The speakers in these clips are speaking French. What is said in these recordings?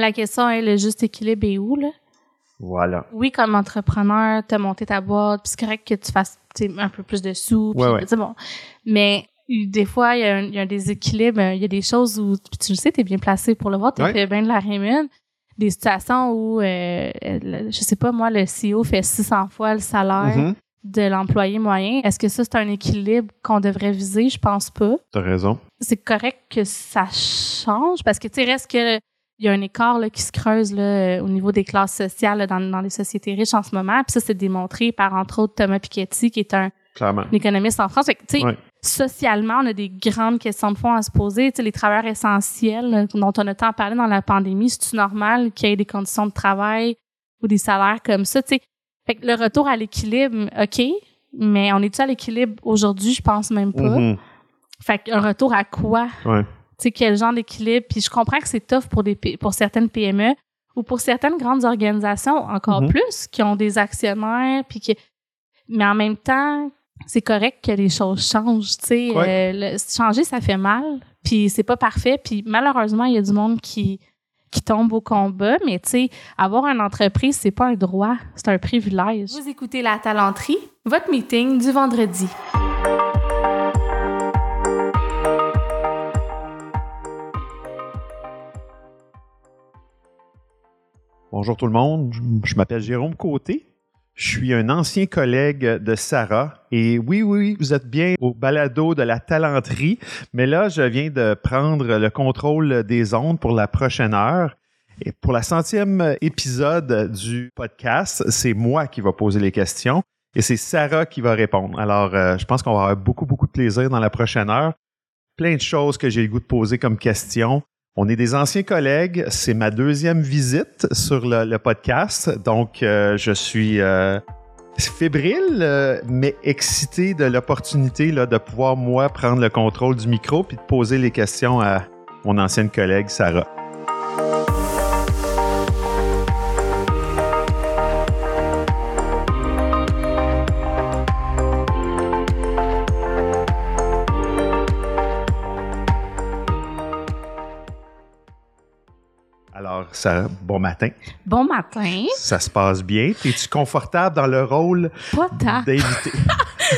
La question est le juste équilibre est où, là? Voilà. Oui, comme entrepreneur, t'as monté ta boîte, puis c'est correct que tu fasses un peu plus de sous. Ouais, ouais. bon. Mais des fois, il y, a un, il y a un déséquilibre. Il y a des choses où, tu le sais, t'es bien placé pour le voir, t'as Ouais. fait bien de la rémunération. Des situations où, euh, le- je sais pas, moi, le CEO fait 600 fois le salaire Mhm. de l'employé moyen. Est-ce que ça, c'est un équilibre qu'on devrait viser? Je pense pas. T'as raison. c'est correct que ça change parce que tu sais reste que il y a un écart là, qui se creuse là, euh, au niveau des classes sociales là, dans, dans les sociétés riches en ce moment. Puis ça c'est démontré par entre autres Thomas Piketty qui est un, un économiste en France. Fait que, Ouais. socialement on a des grandes questions de fond à se poser. Tu sais les travailleurs essentiels dont on a tant parlé dans la pandémie c'est normal qu'il y ait des conditions de travail ou des salaires comme ça? Tu sais fait que le retour à l'équilibre ok mais on est-tu à l'équilibre aujourd'hui? Je pense même pas. Mhm. fait qu'un retour à quoi? Ouais. Tu sais, quel genre d'équilibre. Puis je comprends que c'est tough pour, des, pour certaines PME ou pour certaines grandes organisations encore Mhm. plus qui ont des actionnaires. Puis qui... Mais en même temps, c'est correct que les choses changent. Tu sais, Ouais. Euh, le- changer, ça fait mal. Puis c'est pas parfait. Puis malheureusement, il y a du monde qui qui tombe au combat, mais tu sais, avoir une entreprise, c'est pas un droit, c'est un privilège. Vous écoutez La Talenterie, votre meeting du vendredi. Bonjour tout le monde, je, m'appelle Jérôme Côté. Je suis un ancien collègue de Sarah. Et oui, oui, oui, vous êtes bien au balado de la talenterie. Mais là, je viens de prendre le contrôle des ondes pour la prochaine heure. Et pour la centième épisode du podcast, c'est moi qui va poser les questions et c'est Sarah qui va répondre. Alors, euh, je pense qu'on va avoir beaucoup, beaucoup de plaisir dans la prochaine heure. Plein de choses que j'ai le goût de poser comme questions. On est des anciens collègues. C'est ma deuxième visite sur le, podcast. Donc, euh, je suis euh, fébrile, euh, mais excité de l'opportunité de pouvoir, moi, prendre le contrôle du micro puis de poser les questions à mon ancienne collègue, Sarah. Sarah, bon matin. Bon matin, Ça se passe bien. Es-tu confortable dans le rôle d'invité?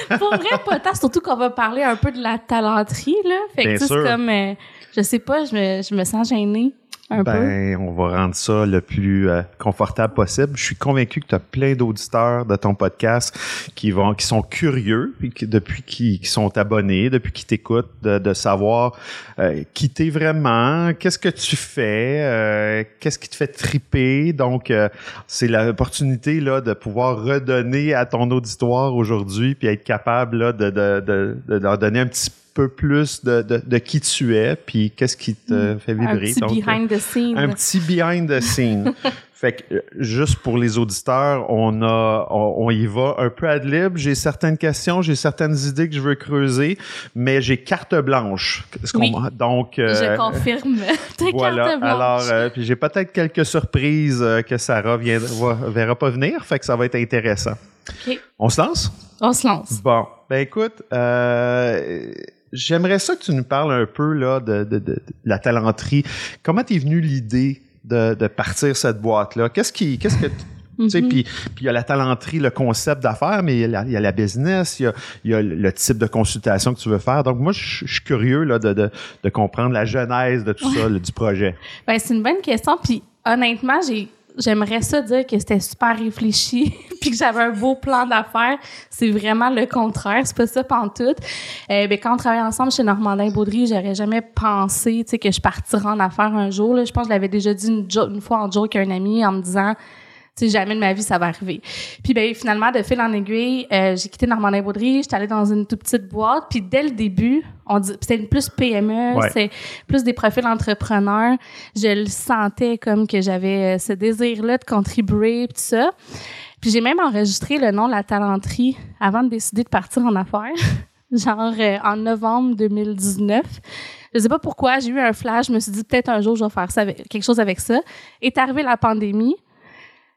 Pour vrai, pas tant. Surtout qu'on va parler un peu de la talenterie, là. Fait Bien que, c'est comme, euh, je sais pas, je me, je me sens gênée un peu. Ben, on va rendre ça le plus euh, confortable possible. Je suis convaincu que tu as plein d'auditeurs de ton podcast qui vont, qui sont curieux, puis qui, depuis qui, qui sont abonnés, depuis qui t'écoutent, de, de savoir euh, qui t'es vraiment, qu'est-ce que tu fais, euh, qu'est-ce qui te fait triper. Donc, euh, c'est l'opportunité là de pouvoir redonner à ton auditoire aujourd'hui, puis être capable là de, de, de, de leur donner un petit peu plus de, de, de qui tu es, puis qu'est-ce qui te fait Mm. un vibrer. petit Donc, behind the scenes. un petit behind the scene. fait que, euh, juste pour les auditeurs, on a, on, on y va un peu ad lib. J'ai certaines questions, j'ai certaines idées que je veux creuser, mais j'ai carte blanche. Oui. Donc, euh, je confirme. Voilà. carte blanche. Alors, euh, puis j'ai peut-être quelques surprises euh, que Sarah vient, va- verra pas venir, fait que ça va être intéressant. OK. On se lance? On se lance. Bon, ben écoute, euh, j'aimerais ça que tu nous parles un peu là de, de- de- de la talenterie. Comment t'es venue l'idée de, de partir cette boîte-là? Qu'est-ce qui, qu'est-ce que tu sais, Mhm. puis il y a la talenterie, le concept d'affaires, mais il y, a la, il y a la business, il y y a le type de consultation que tu veux faire. Donc moi, je suis curieux là, de, de, de comprendre la genèse de tout ça, là, du projet. Ben, c'est une bonne question. Puis, honnêtement, j'ai, j'aimerais ça dire que c'était super réfléchi puis que j'avais un beau plan d'affaires. C'est vraiment le contraire. C'est pas ça pantoute. Euh, ben, quand on travaillait ensemble chez Normandin Baudry, j'aurais jamais pensé, tu sais, que je partirais en affaires un jour, là. Je pense que je l'avais déjà dit une, une fois en joke à un ami en me disant, tu sais, jamais de ma vie ça va arriver. Puis ben finalement de fil en aiguille, euh, j'ai quitté Normandin Baudry, j'étais allée dans une toute petite boîte, puis dès le début, on dit c'était plus PME, Ouais. c'est plus des profils entrepreneurs. Je le sentais comme que j'avais euh, ce désir là de contribuer tout ça. Puis j'ai même enregistré le nom de la talenterie avant de décider de partir en affaires. Genre euh, en novembre 2019. Je sais pas pourquoi, j'ai eu un flash, je me suis dit peut-être un jour je vais faire ça avec, quelque chose avec ça. Est arrivée la pandémie.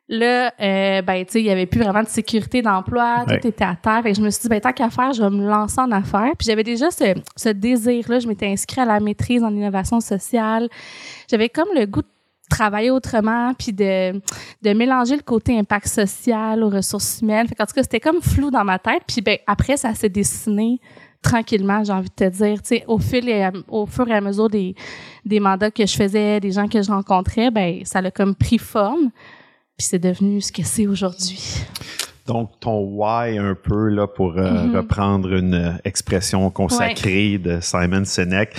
Là, euh, ben, tu sais, il y avait plus vraiment de sécurité d'emploi, Ouais. tout était à terre. Fait que je me suis dit, ben, tant qu'à faire, je vais me lancer en affaires. Puis j'avais déjà ce, ce désir-là. Je m'étais inscrite à la maîtrise en innovation sociale. J'avais comme le goût de travailler autrement, puis de, de mélanger le côté impact social aux ressources humaines. Fait en tout cas, c'était comme flou dans ma tête. Puis ben, après, ça s'est dessiné tranquillement, j'ai envie de te dire. Tu sais, au, fil et au fur et à mesure des, des mandats que je faisais, des gens que je rencontrais, ben ça a comme pris forme. Puis c'est devenu ce que c'est aujourd'hui. Donc, ton why un peu, là, pour euh, mm-hmm. reprendre une euh, expression consacrée de Simon Sinek,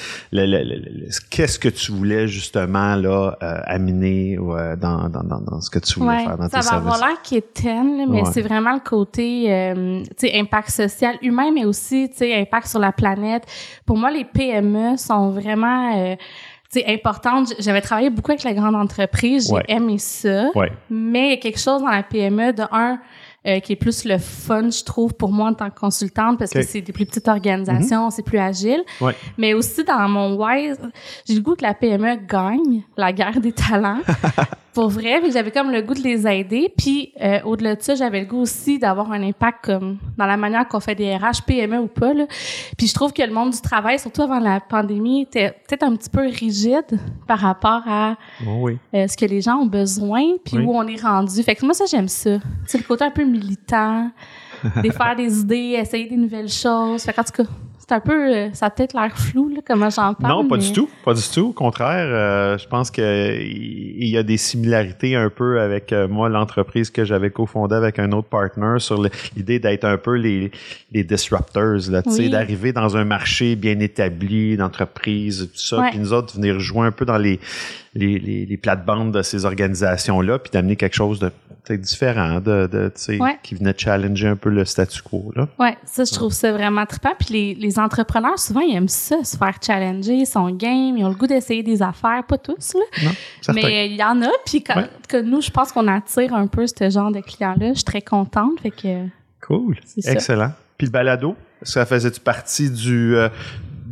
qu'est-ce que tu voulais justement là euh, amener dans, dans, dans, ce que tu voulais faire dans ça tes services? Ça va avoir l'air quétaine, mais c'est vraiment le côté tu sais, impact social humain, mais aussi tu sais, impact sur la planète. Pour moi, les PME sont vraiment c'est importante. J'avais travaillé beaucoup avec la grande entreprise, j'ai aimé ça. Mais il y a quelque chose dans la PME de un euh, qui est plus le fun, je trouve, pour moi en tant que consultante, parce que c'est des plus petites organisations, mhm. c'est plus agile. Mais aussi dans mon wise, j'ai le goût que la PME gagne la guerre des talents. pour vrai, j'avais comme le goût de les aider. Puis euh, au-delà de ça, j'avais le goût aussi d'avoir un impact comme dans la manière qu'on fait des RH, PME ou pas. Là. Puis je trouve que le monde du travail, surtout avant la pandémie, était peut-être un petit peu rigide par rapport à oh euh, ce que les gens ont besoin, puis où on est rendu. Fait que moi, ça, j'aime ça. C'est le côté un peu militant, faire des idées, essayer des nouvelles choses. Fait qu'en tout cas, c'est un peu, euh, ça a peut-être l'air flou, là, comment j'en parle. Non, pas du tout, pas du tout. Au contraire, euh, je pense qu'il y a des similarités un peu avec euh, moi, l'entreprise que j'avais cofondée avec un autre partner sur l'idée d'être un peu les, les disruptors, là, tu sais, d'arriver dans un marché bien établi, d'entreprise, tout ça, puis nous autres venir jouer un peu dans les les, les, les plates-bandes de ces organisations-là, puis d'amener quelque chose de différent, de, de qui venait challenger un peu le statu quo. Là. Ouais, ça, je trouve ça vraiment trippant. Puis les, les entrepreneurs, souvent, ils aiment ça, se faire challenger, ils sont game, ils ont le goût d'essayer des affaires, pas tous, là. Non, mais il y en a, puis que nous, je pense qu'on attire un peu ce genre de clients-là. Je suis très contente, fait que... Cool, excellent. Puis le balado, ça faisait partie du, euh,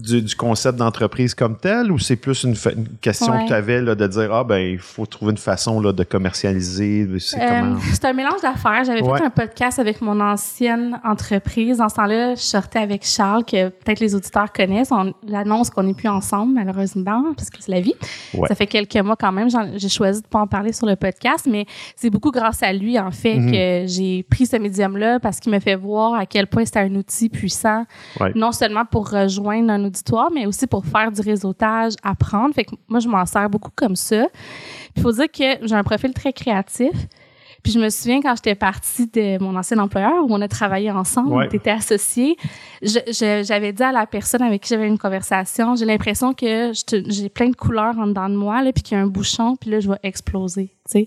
du, concept d'entreprise comme tel ou c'est plus une, question que tu avais là, de dire ah ben il faut trouver une façon là, de commercialiser c'est euh, un mélange d'affaires. J'avais fait un podcast avec mon ancienne entreprise. En ce temps-là je sortais avec Charles que peut-être les auditeurs connaissent. On l'annonce qu'on n'est plus ensemble malheureusement parce que c'est la vie. Ça fait quelques mois quand même j'ai choisi de pas en parler sur le podcast mais c'est beaucoup grâce à lui en fait mhm. que j'ai pris ce médium là parce qu'il me fait voir à quel point c'était un outil puissant non seulement pour rejoindre un mais aussi pour faire du réseautage, apprendre. Fait que moi, je m'en sers beaucoup comme ça. Il faut dire que j'ai un profil très créatif. Puis je me souviens quand j'étais partie de mon ancien employeur où on a travaillé ensemble, on était associés, j'avais dit à la personne avec qui j'avais une conversation, j'ai l'impression que j'ai plein de couleurs en dedans de moi là, puis qu'il y a un bouchon, puis là je vais exploser. Tu sais,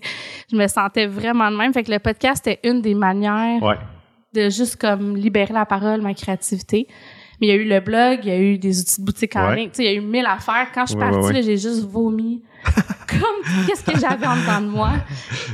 je me sentais vraiment de même. Fait que le podcast était une des manières de juste comme libérer la parole, ma créativité. Mais il y a eu le blog, il y a eu des outils de boutique en ligne. Tu sais, il y a eu mille affaires. Quand je suis partie, j'ai juste vomi. Comme, qu'est-ce que j'avais en dedans de moi?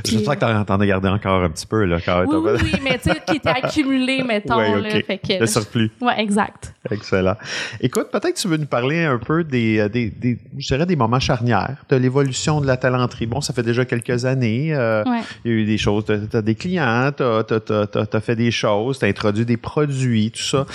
J'espère que t'en as gardé encore un petit peu, là. Quand oui, oui, mais tu sais, qui était accumulé, mettons, là. Fait que, le surplus. Ouais, exact. Excellent. Écoute, peut-être que tu veux nous parler un peu des, euh, des, des je dirais, des moments charnières de l'évolution de la talenterie. Bon, ça fait déjà quelques années. Euh, il y a eu des choses, t'as as des clients, t'as as, as, fait des choses, t'as introduit des produits, tout ça.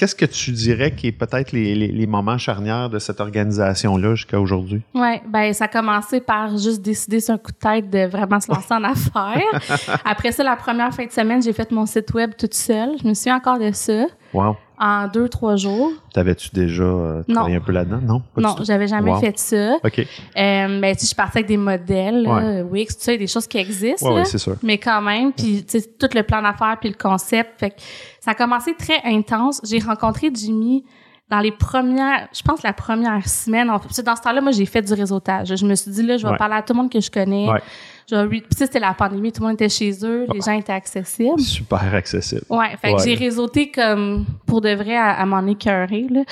Qu'est-ce que tu dirais qui est peut-être les, les, moments charnières de cette organisation-là jusqu'à aujourd'hui? Oui, ben ça a commencé par juste décider sur un coup de tête de vraiment se lancer en affaires. Après ça, la première fin de semaine, j'ai fait mon site web toute seule. Je me suis encore de ça. Wow en deux, trois jours. T'avais-tu déjà euh, travaillé un peu là-dedans? Non? non, j'avais jamais fait ça. OK. Euh, ben, je partais avec des modèles, ouais. Wix, tu sais, des choses qui existent. Oui, c'est sûr. Mais quand même, puis tu sais, tout le plan d'affaires puis le concept. Fait que ça a commencé très intense. J'ai rencontré Jimmy dans les premières, je pense la première semaine. dans ce temps-là, moi, j'ai fait du réseautage. Je me suis dit, là, je vais parler à tout le monde que je connais. Ouais. Puis c'était la pandémie, tout le monde était chez eux, les gens étaient accessibles. Super accessible. Ouais, fait que j'ai réseauté comme pour de vrai à, m'en écœurer là.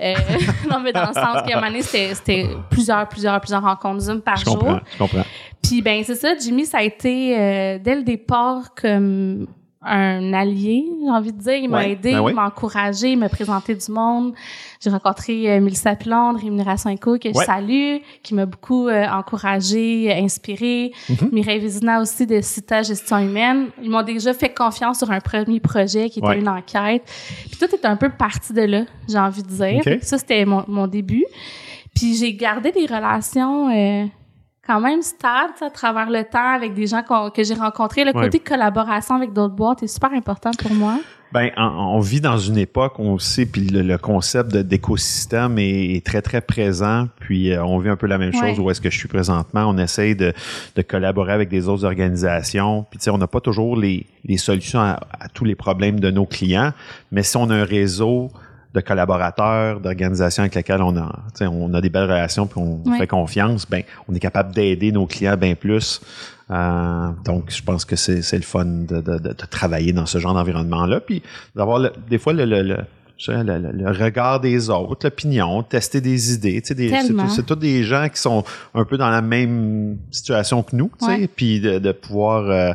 Euh, non mais dans le sens qu'à un moment donné c'était plusieurs plusieurs plusieurs rencontres Zoom par jour. Comprends, je comprends. Puis ben c'est ça, Jimmy ça a été euh, dès le départ comme un allié, j'ai envie de dire. Il m'a aidé, ben il m'a encouragé, il m'a présenté du monde. J'ai rencontré euh, Mélissa Pilon Rémunération Eco, que je salue, qui m'a beaucoup euh, encouragé, inspiré. Mm-hmm. Mireille Vizina aussi de Cita Gestion Humaine. Ils m'ont déjà fait confiance sur un premier projet qui était une enquête. Puis tout est un peu parti de là, j'ai envie de dire. Ça, c'était mon, mon début. Puis j'ai gardé des relations... Euh, quand même stable à travers le temps avec des gens que j'ai rencontrés. Le côté collaboration avec d'autres boîtes est super important pour moi. Ben, on, vit dans une époque, on sait, puis le, concept d'écosystème est, très, très présent. Puis euh, on vit un peu la même chose où est-ce que je suis présentement. On essaye de, collaborer avec des autres organisations. Puis tu sais, on n'a pas toujours les, solutions à, tous les problèmes de nos clients, mais si on a un réseau de collaborateurs, d'organisations avec lesquelles on a, on a des belles relations puis on fait confiance, ben, on est capable d'aider nos clients bien plus. Euh, donc, je pense que c'est le fun de, de, de, travailler dans ce genre d'environnement-là, puis d'avoir des fois le, le, le le, regard des autres, l'opinion, tester des idées. C'est tous des gens qui sont un peu dans la même situation que nous, puis de, de, pouvoir euh,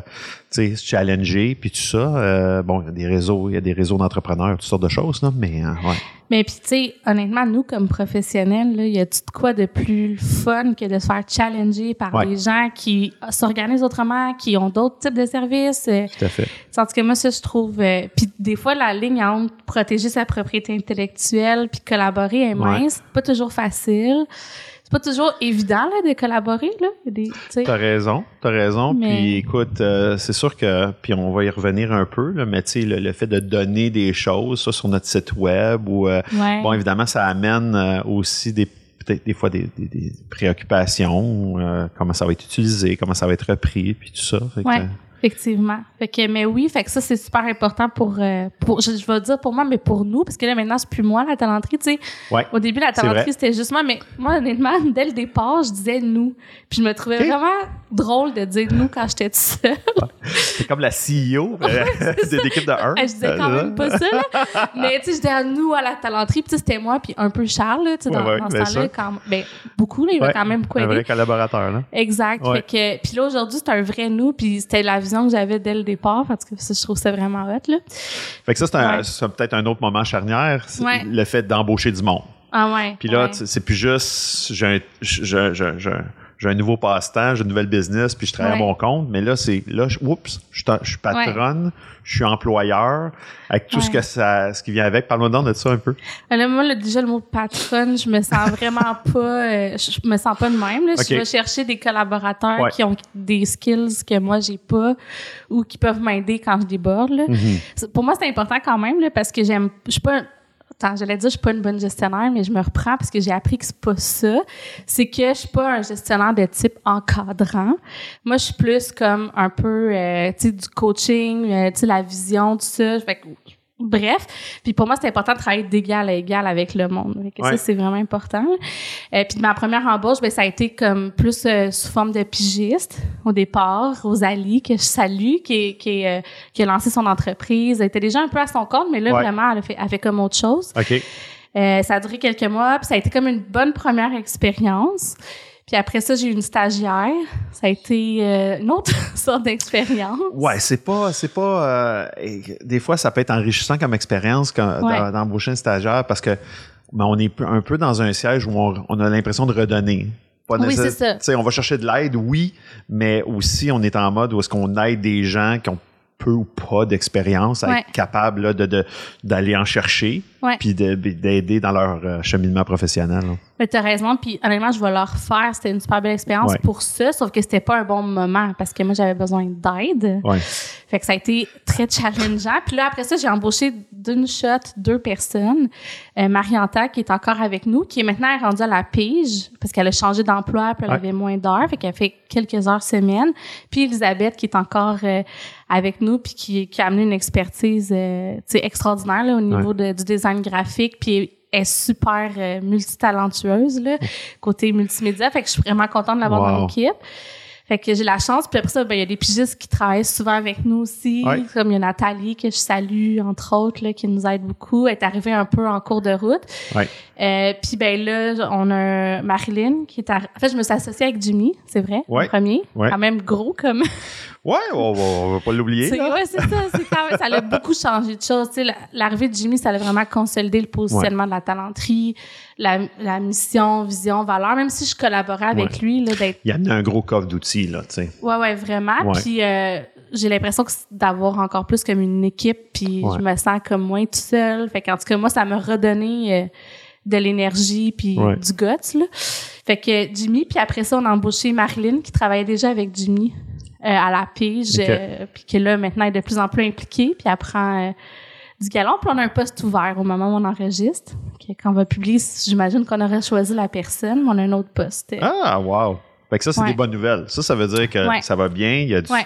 se challenger, puis tout ça. Euh, bon, il y a des réseaux, il y a des réseaux d'entrepreneurs, toutes sortes de choses, là, mais euh, ouais. Mais puis, tu sais, honnêtement, nous, comme professionnels, il y a tout quoi de plus fun que de se faire challenger par des gens qui s'organisent autrement, qui ont d'autres types de services. Tout à fait. Tandis que moi, ça, je trouve... puis des fois, la ligne entre protéger sa propriété intellectuelle puis collaborer est mince. Pas toujours facile pas toujours évident là, de collaborer. Là. T'as raison, t'as raison. Puis écoute, euh, c'est sûr que, puis on va y revenir un peu, là, mais tu sais, le, fait de donner des choses, ça sur notre site web, ou euh, bon, évidemment, ça amène euh, aussi des peut-être des fois des, préoccupations, comment ça va être utilisé, comment ça va être repris, puis tout ça. Effectivement. Fait que, mais oui, fait que ça, c'est super important pour, euh, pour je, je, vais dire pour moi, mais pour nous, parce que là, maintenant, c'est plus moi, la talenterie, tu sais. Ouais, Au début, la talenterie, c'était juste moi, mais moi, honnêtement, dès le départ, je disais nous. Puis je me trouvais vraiment drôle de dire nous quand j'étais toute seule. C'est comme la CEO euh, de l'équipe de 1. Je disais quand même pas ça, là. Mais, tu sais, je disais à nous, à la talenterie, puis c'était moi, puis un peu Charles, tu sais, dans, dans ce temps-là, quand ben, beaucoup, là, il va quand même beaucoup Un vrai collaborateur, là. Exact. Fait que, puis là, aujourd'hui, c'est un vrai nous, puis c'était la vision que j'avais dès le départ, parce que je trouve ça vraiment hot, là. Fait que ça, c'est peut-être un autre moment charnière, le fait d'embaucher du monde. Ah ouais. Puis là, c'est plus juste, j'ai j'ai un nouveau passe-temps, j'ai une nouvelle business, puis je travaille à mon compte. Mais là, c'est là, je, oups, je, suis patronne, je suis employeur, avec tout ce que ça, ce qui vient avec. Parle-moi donc de ça un peu. Euh, là, moi, déjà le mot patronne, je me sens vraiment pas, euh, je me sens pas de même. Là. Je vais chercher des collaborateurs qui ont des skills que moi j'ai pas ou qui peuvent m'aider quand je déborde. Là. Mm-hmm. Pour moi, c'est important quand même là, parce que j'aime, je suis pas Attends, j'allais dire je suis pas une bonne gestionnaire, mais je me reprends parce que j'ai appris que c'est pas ça. C'est que je suis pas un gestionnaire de type encadrant. Moi, je suis plus comme un peu, euh, tu sais, du coaching, euh, tu sais, la vision, tout ça. Fait que Bref, puis pour moi, c'est important de travailler d'égal à égal avec le monde. Ça, c'est vraiment important. Euh, puis ma première embauche, ben, ça a été comme plus euh, sous forme de pigiste au départ. Rosalie, que je salue, qui, qui, euh, qui a lancé son entreprise. Elle était déjà un peu à son compte, mais là, vraiment, elle a fait, elle fait comme autre chose. OK. Euh, ça a duré quelques mois, puis ça a été comme une bonne première expérience. Puis après ça, j'ai eu une stagiaire. Ça a été euh, une autre sorte d'expérience. Ouais, c'est pas, c'est pas. Euh, des fois, ça peut être enrichissant comme expérience d'embaucher une stagiaire parce que ben, on est un peu dans un siège où on, a l'impression de redonner. oui, c'est ça. on va chercher de l'aide, oui, mais aussi on est en mode où est-ce qu'on aide des gens qui ont peu ou pas d'expérience à être capable de, d'aller en chercher puis d'aider dans leur euh, cheminement professionnel. Mais t'as raison, puis honnêtement, je vais leur faire. C'était une super belle expérience pour ça, sauf que c'était pas un bon moment parce que moi, j'avais besoin d'aide. Fait que ça a été très challengeant. Puis là, après ça, j'ai embauché d'une shot deux personnes. Euh, Marianta, qui est encore avec nous, qui est maintenant rendue à la pige parce qu'elle a changé d'emploi, puis elle avait moins d'heures, fait qu'elle fait quelques heures semaine. Puis Elisabeth, qui est encore euh, avec nous, puis qui, qui a amené une expertise euh, extraordinaire là, au niveau de, du design graphique, puis est super euh, multitalentueuse là, côté multimédia. Fait que je suis vraiment contente de l'avoir dans l'équipe. Fait que j'ai la chance. Puis après ça, ben, il y a des pigistes qui travaillent souvent avec nous aussi. Comme il y a Nathalie que je salue, entre autres, là, qui nous aide beaucoup. Elle est arrivée un peu en cours de route. Ouais. Euh, puis ben là, on a Marilyn qui est En fait, je me suis associée avec Jimmy, c'est vrai, le premier. Quand même gros comme... Ouais, on va, va pas l'oublier. Ouais, c'est ça. C'est quand même, ça a beaucoup changé de choses. L'arrivée de Jimmy, ça a vraiment consolidé le positionnement de la talenterie, la, la, mission, vision, valeur. Même si je collaborais avec lui, là, d'être. Il y a un gros coffre d'outils, là, tu sais. Ouais, ouais, vraiment. Puis euh, j'ai l'impression d'avoir encore plus comme une équipe, puis je me sens comme moins tout seul. Fait qu'en tout cas, moi, ça m'a redonné. Euh, de l'énergie puis du guts là. Fait que Jimmy, puis après ça, on a embauché Marilyn qui travaillait déjà avec Jimmy à la pige, Ok. euh, puis qui là maintenant est de plus en plus impliquée, puis apprend euh, du galon. Puis on a un poste ouvert au moment où on enregistre. Que quand on va publier, j'imagine qu'on aurait choisi la personne, mais on a un autre poste. Ah, wow. Fait que ça, c'est Ouais. des bonnes nouvelles. Ça, ça veut dire que Ouais. ça va bien. Il y a, du- Ouais.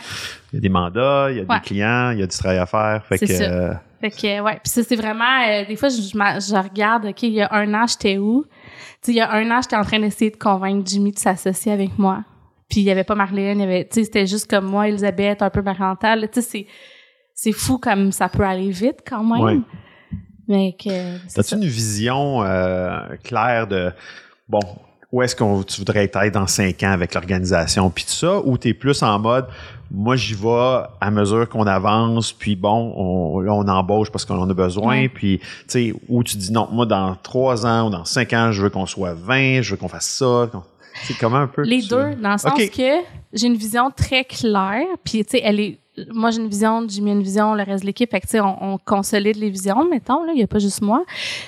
il y a des mandats, il y a des clients, il y a du travail à faire. Fait que, ça. euh, Fait que, ouais. Puis ça, c'est vraiment... euh, des fois, je, je, regarde, OK, il y a un an, j'étais où? Tu il y a un an, j'étais en train d'essayer de convaincre Jimmy de s'associer avec moi. Puis il y avait pas Marlène, il y avait... Tu sais, c'était juste comme moi, Elisabeth, un peu parental. Tu sais, c'est... C'est fou comme ça peut aller vite quand même. Ouais. Mais que... c'est As-tu ça. une vision euh, claire de, bon, où est-ce qu'on tu voudrais être dans cinq ans avec l'organisation, puis tout ça, ou tu es plus en mode, moi, j'y vais à mesure qu'on avance, puis bon, on, là, on embauche parce qu'on en a besoin, Ouais. puis, tu sais, ou tu dis, non, moi, dans trois ans ou dans cinq ans, je veux qu'on soit 20, je veux qu'on fasse ça. C'est comment un peu? Les tu- deux, dans le sens que j'ai une vision très claire, puis tu sais, elle est moi j'ai une vision, Jimmy a une vision, le reste de l'équipe, fait que tu sais, on, on consolide les visions, mettons là, il y a pas juste moi.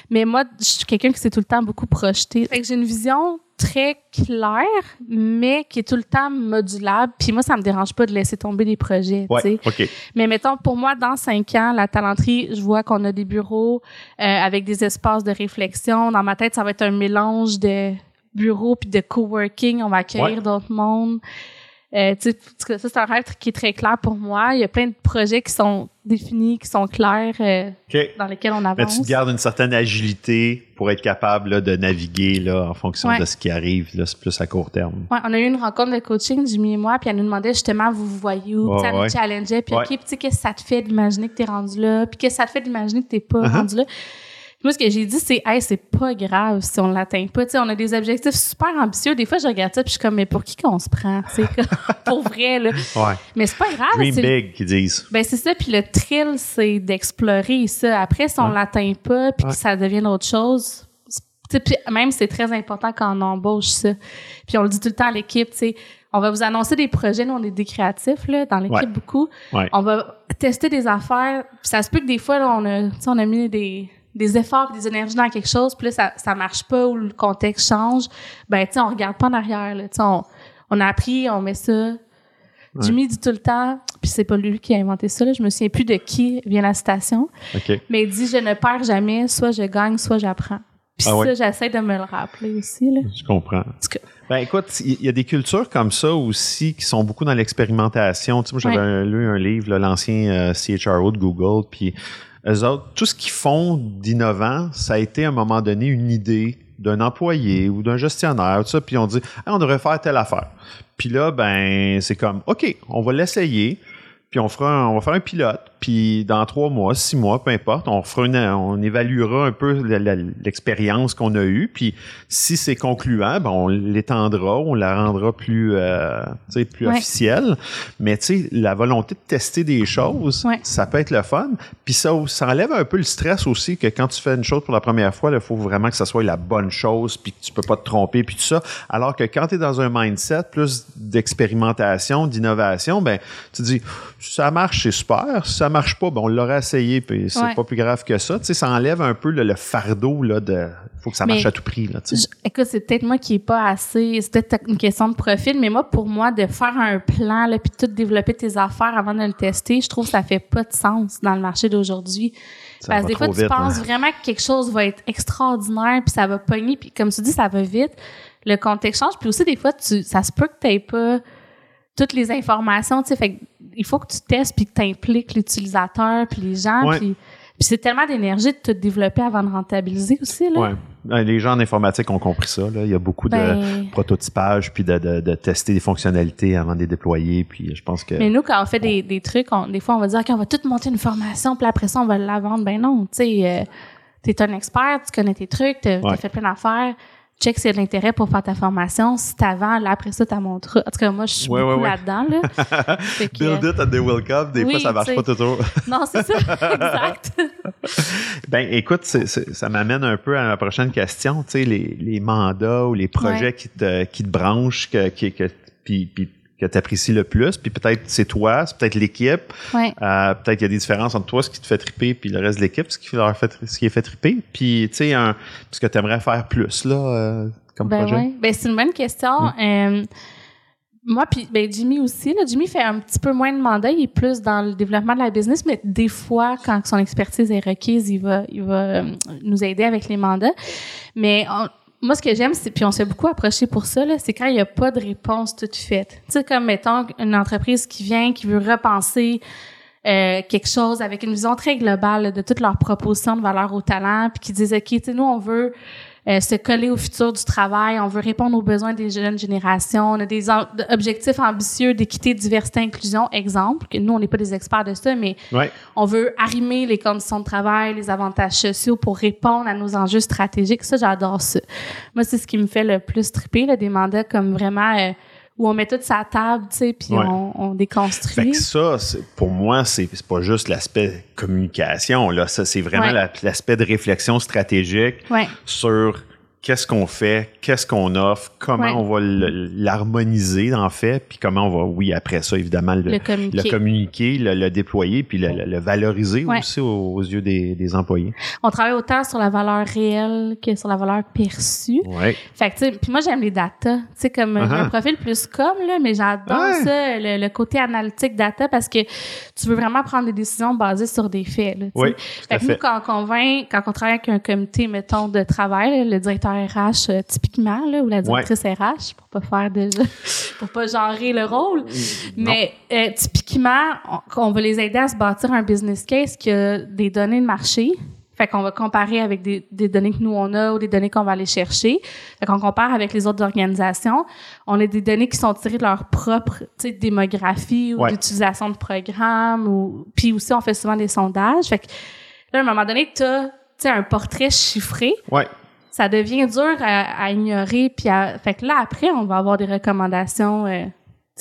Mais moi, je suis quelqu'un qui s'est tout le temps beaucoup projeté. Fait que j'ai une vision très claire, mais qui est tout le temps modulable. Puis moi, ça me dérange pas de laisser tomber des projets, tu sais. Ouais, OK. Mais mettons, pour moi, dans cinq ans, la talenterie, je vois qu'on a des bureaux euh, avec des espaces de réflexion. Dans ma tête, ça va être un mélange de bureaux puis de coworking. On va accueillir Ouais. d'autres mondes. Euh, tu sais, ça, c'est un rêve qui est très clair pour moi. Il y a plein de projets qui sont définis, qui sont clairs, euh, dans lesquels on Mais avance. tu te gardes une certaine agilité pour être capable là, de naviguer là, en fonction Ouais. de ce qui arrive, là, c'est plus à court terme. Ouais, on a eu une rencontre de coaching, Jimmy et moi, puis elle nous demandait justement, vous vous voyez où? Ouais, Puis elle nous ouais. challengeait, puis. OK, tu qu'est-ce que ça te fait d'imaginer que t'es rendu là? Puis qu'est-ce que ça te fait d'imaginer que t'es pas Uh-huh. rendu là? Moi, ce que j'ai dit, c'est, hey, c'est pas grave si on l'atteint pas. Tu sais, on a des objectifs super ambitieux. Des fois, je regarde ça, puis je suis comme, mais pour qui qu'on se prend? Comme, pour vrai, là. Ouais. Mais c'est pas grave. Dream c'est- big, qu'ils disent. Ben, c'est ça. Puis le thrill, c'est d'explorer ça. Après, si on Ouais. l'atteint pas, puis Ouais. que ça devient autre chose, c'est- tu sais, puis même, c'est très important quand on embauche ça. Puis on le dit tout le temps à l'équipe, tu sais, on va vous annoncer des projets, nous, on est des créatifs, là, dans l'équipe, Ouais. beaucoup. Ouais. On va tester des affaires. Puis ça se peut que des fois, là, on a, tu sais, on a mis des, des efforts, des énergies dans quelque chose, puis là, ça, ça marche pas ou le contexte change. Ben, tu sais, on regarde pas en arrière, là. Tu sais, on, on a appris, on met ça. Jimmy dit tout le temps, puis c'est pas lui qui a inventé ça, là, je me souviens plus de qui vient la citation, mais il dit Je ne perds jamais, soit je gagne, soit j'apprends. Puis Ah ça, ouais. j'essaie de me le rappeler aussi. Là. Je comprends. cas. Ben écoute, il y a des cultures comme ça aussi qui sont beaucoup dans l'expérimentation. Tu sais, moi, j'avais Ouais. lu un livre, l'ancien euh, CHRO de Google, puis tout ce qu'ils font d'innovant, ça a été à un moment donné une idée d'un employé ou d'un gestionnaire, tout ça, puis on dit, on devrait faire telle affaire. Puis là, ben, c'est comme, OK, on va l'essayer, puis on fera, un- on va faire un pilote, puis dans trois mois, six mois, peu importe, on fera une, on évaluera un peu l'expérience qu'on a eue, puis si c'est concluant, ben on l'étendra, on la rendra plus, euh, tu sais, plus Ouais. officielle. Mais tu sais, la volonté de tester des choses, Ouais. ça peut être le fun. Puis ça, ça enlève un peu le stress aussi que quand tu fais une chose pour la première fois, il faut vraiment que ça soit la bonne chose, puis que tu peux pas te tromper, puis tout ça. Alors que quand tu es dans un mindset plus d'expérimentation, d'innovation, ben tu dis, ça marche, c'est super. Si ça marche pas, ben on l'aurait essayé, puis c'est Ouais. pas plus grave que ça. Tu sais, ça enlève un peu le, le fardeau là, de faut que ça marche Mais- à tout prix. Là, tu sais. Je- écoute, c'est peut-être moi qui est pas assez. C'est peut-être une question de profil, mais moi, pour moi, de faire un plan, là, puis tout développer tes affaires avant de le tester, je trouve que ça fait pas de sens dans le marché d'aujourd'hui. Ça Parce que des fois, tu penses hein. vraiment que quelque chose va être extraordinaire, puis ça va pogner, puis comme tu dis, ça va vite. Le contexte change, puis aussi, des fois, tu, ça se peut que tu pas toutes les informations, tu sais. Fait il faut que tu testes, puis que tu impliques l'utilisateur, puis les gens, Ouais. puis... Puis c'est tellement d'énergie de tout développer avant de rentabiliser aussi, là. Ouais. Ben, Les gens en informatique ont compris ça. Là. Il y a beaucoup de Ben- prototypage, puis de, de- de tester des fonctionnalités avant de les déployer. Puis je pense que. Mais nous, quand on fait des, des trucs, on- des fois, on va dire, OK, on va tout monter une formation, puis après ça, on va la vendre. Ben non, tu sais, euh, t'es un expert, tu connais tes trucs, t'as t'as Ouais. fait plein d'affaires. Check s'il y a de l'intérêt pour faire ta formation. Si t'avant, là, après ça, t'as montré. En tout cas, moi, je suis Ouais, beaucoup ouais, là-dedans, là. Que, Build it and they will come. Des Oui, fois, ça marche pas toujours. Non, c'est ça. exact. Ben, écoute, c'est- c'est- ça m'amène un peu à ma prochaine question. Tu sais, les, les mandats ou les projets Ouais. qui, te, qui te branchent, que, qui- que, puis, puis que tu apprécies le plus, puis peut-être c'est toi, c'est peut-être l'équipe, Ouais. Euh, peut-être qu'il y a des différences entre toi, ce qui te fait triper, puis le reste de l'équipe, ce qui leur fait, ce qui est fait triper. Puis, tu sais, un- ce que tu aimerais faire plus, là, euh, comme ben projet? ouais. Ben, c'est une bonne question. Euh, moi, puis ben, Jimmy aussi. Là, Jimmy fait un petit peu moins de mandats. Il est plus dans le développement de la business, mais des fois, quand son expertise est requise, il va, il va euh, nous aider avec les mandats. Mais on- moi, ce que j'aime, c'est puis on s'est beaucoup approché pour ça, c'est quand il n'y a pas de réponse toute faite. Tu sais, comme mettons une entreprise qui vient, qui veut repenser euh, quelque chose avec une vision très globale de toutes leurs propositions de valeur au talent, puis qui disent ok, tu sais, nous on veut euh, se coller au futur du travail, on veut répondre aux besoins des jeunes générations, on a des objectifs ambitieux d'équité, diversité, inclusion, exemple, que nous on n'est pas des experts de ça, mais Ouais. on veut arrimer les conditions de travail, les avantages sociaux pour répondre à nos enjeux stratégiques. Ça, j'adore ça. Moi, c'est ce qui me fait le plus triper, là, des mandats comme vraiment euh, où on met tout sa table, tu sais, puis Ouais. on, on Fait déconstruit. que ça, c'est- pour moi, c'est pas juste l'aspect communication. Là. Ça, c'est vraiment Ouais. l'aspect de réflexion stratégique Ouais. sur qu'est-ce qu'on fait, qu'est-ce qu'on offre, comment Ouais. on va l'harmoniser, en fait, puis comment on va, oui, après ça, évidemment, le, Le communiquer. le communiquer, le, le déployer, puis le, valoriser Ouais. aussi aux, aux yeux des, des employés. On travaille autant sur la valeur réelle que sur la valeur perçue. Ouais. Fait que, tu sais, puis moi, j'aime les data. Tu sais, comme j'ai Uh-huh. un profil plus comme, là, mais j'adore Ouais. ça, le, côté analytique data, parce que tu veux vraiment prendre des décisions basées sur des faits, là. Oui, Fait que nous, quand on convainc, quand on travaille avec un comité, mettons, de travail, le directeur RH, euh, typiquement, là, ou la directrice RH, pour pas faire de, pour pas genrer le rôle. Mais, euh, typiquement, on, on va les aider à se bâtir un business case qui a des données de marché. Fait qu'on va comparer avec des, des données que nous on a ou des données qu'on va aller chercher. Fait qu'on compare avec les autres organisations. On a des données qui sont tirées de leur propre, démographie ou Ouais. d'utilisation de programmes ou, puis aussi on fait souvent des sondages. Fait que là, à un moment donné, tu sais, un portrait chiffré Ouais. Ça devient dur à, à ignorer. Puis à- fait que là, après, on va avoir des recommandations euh,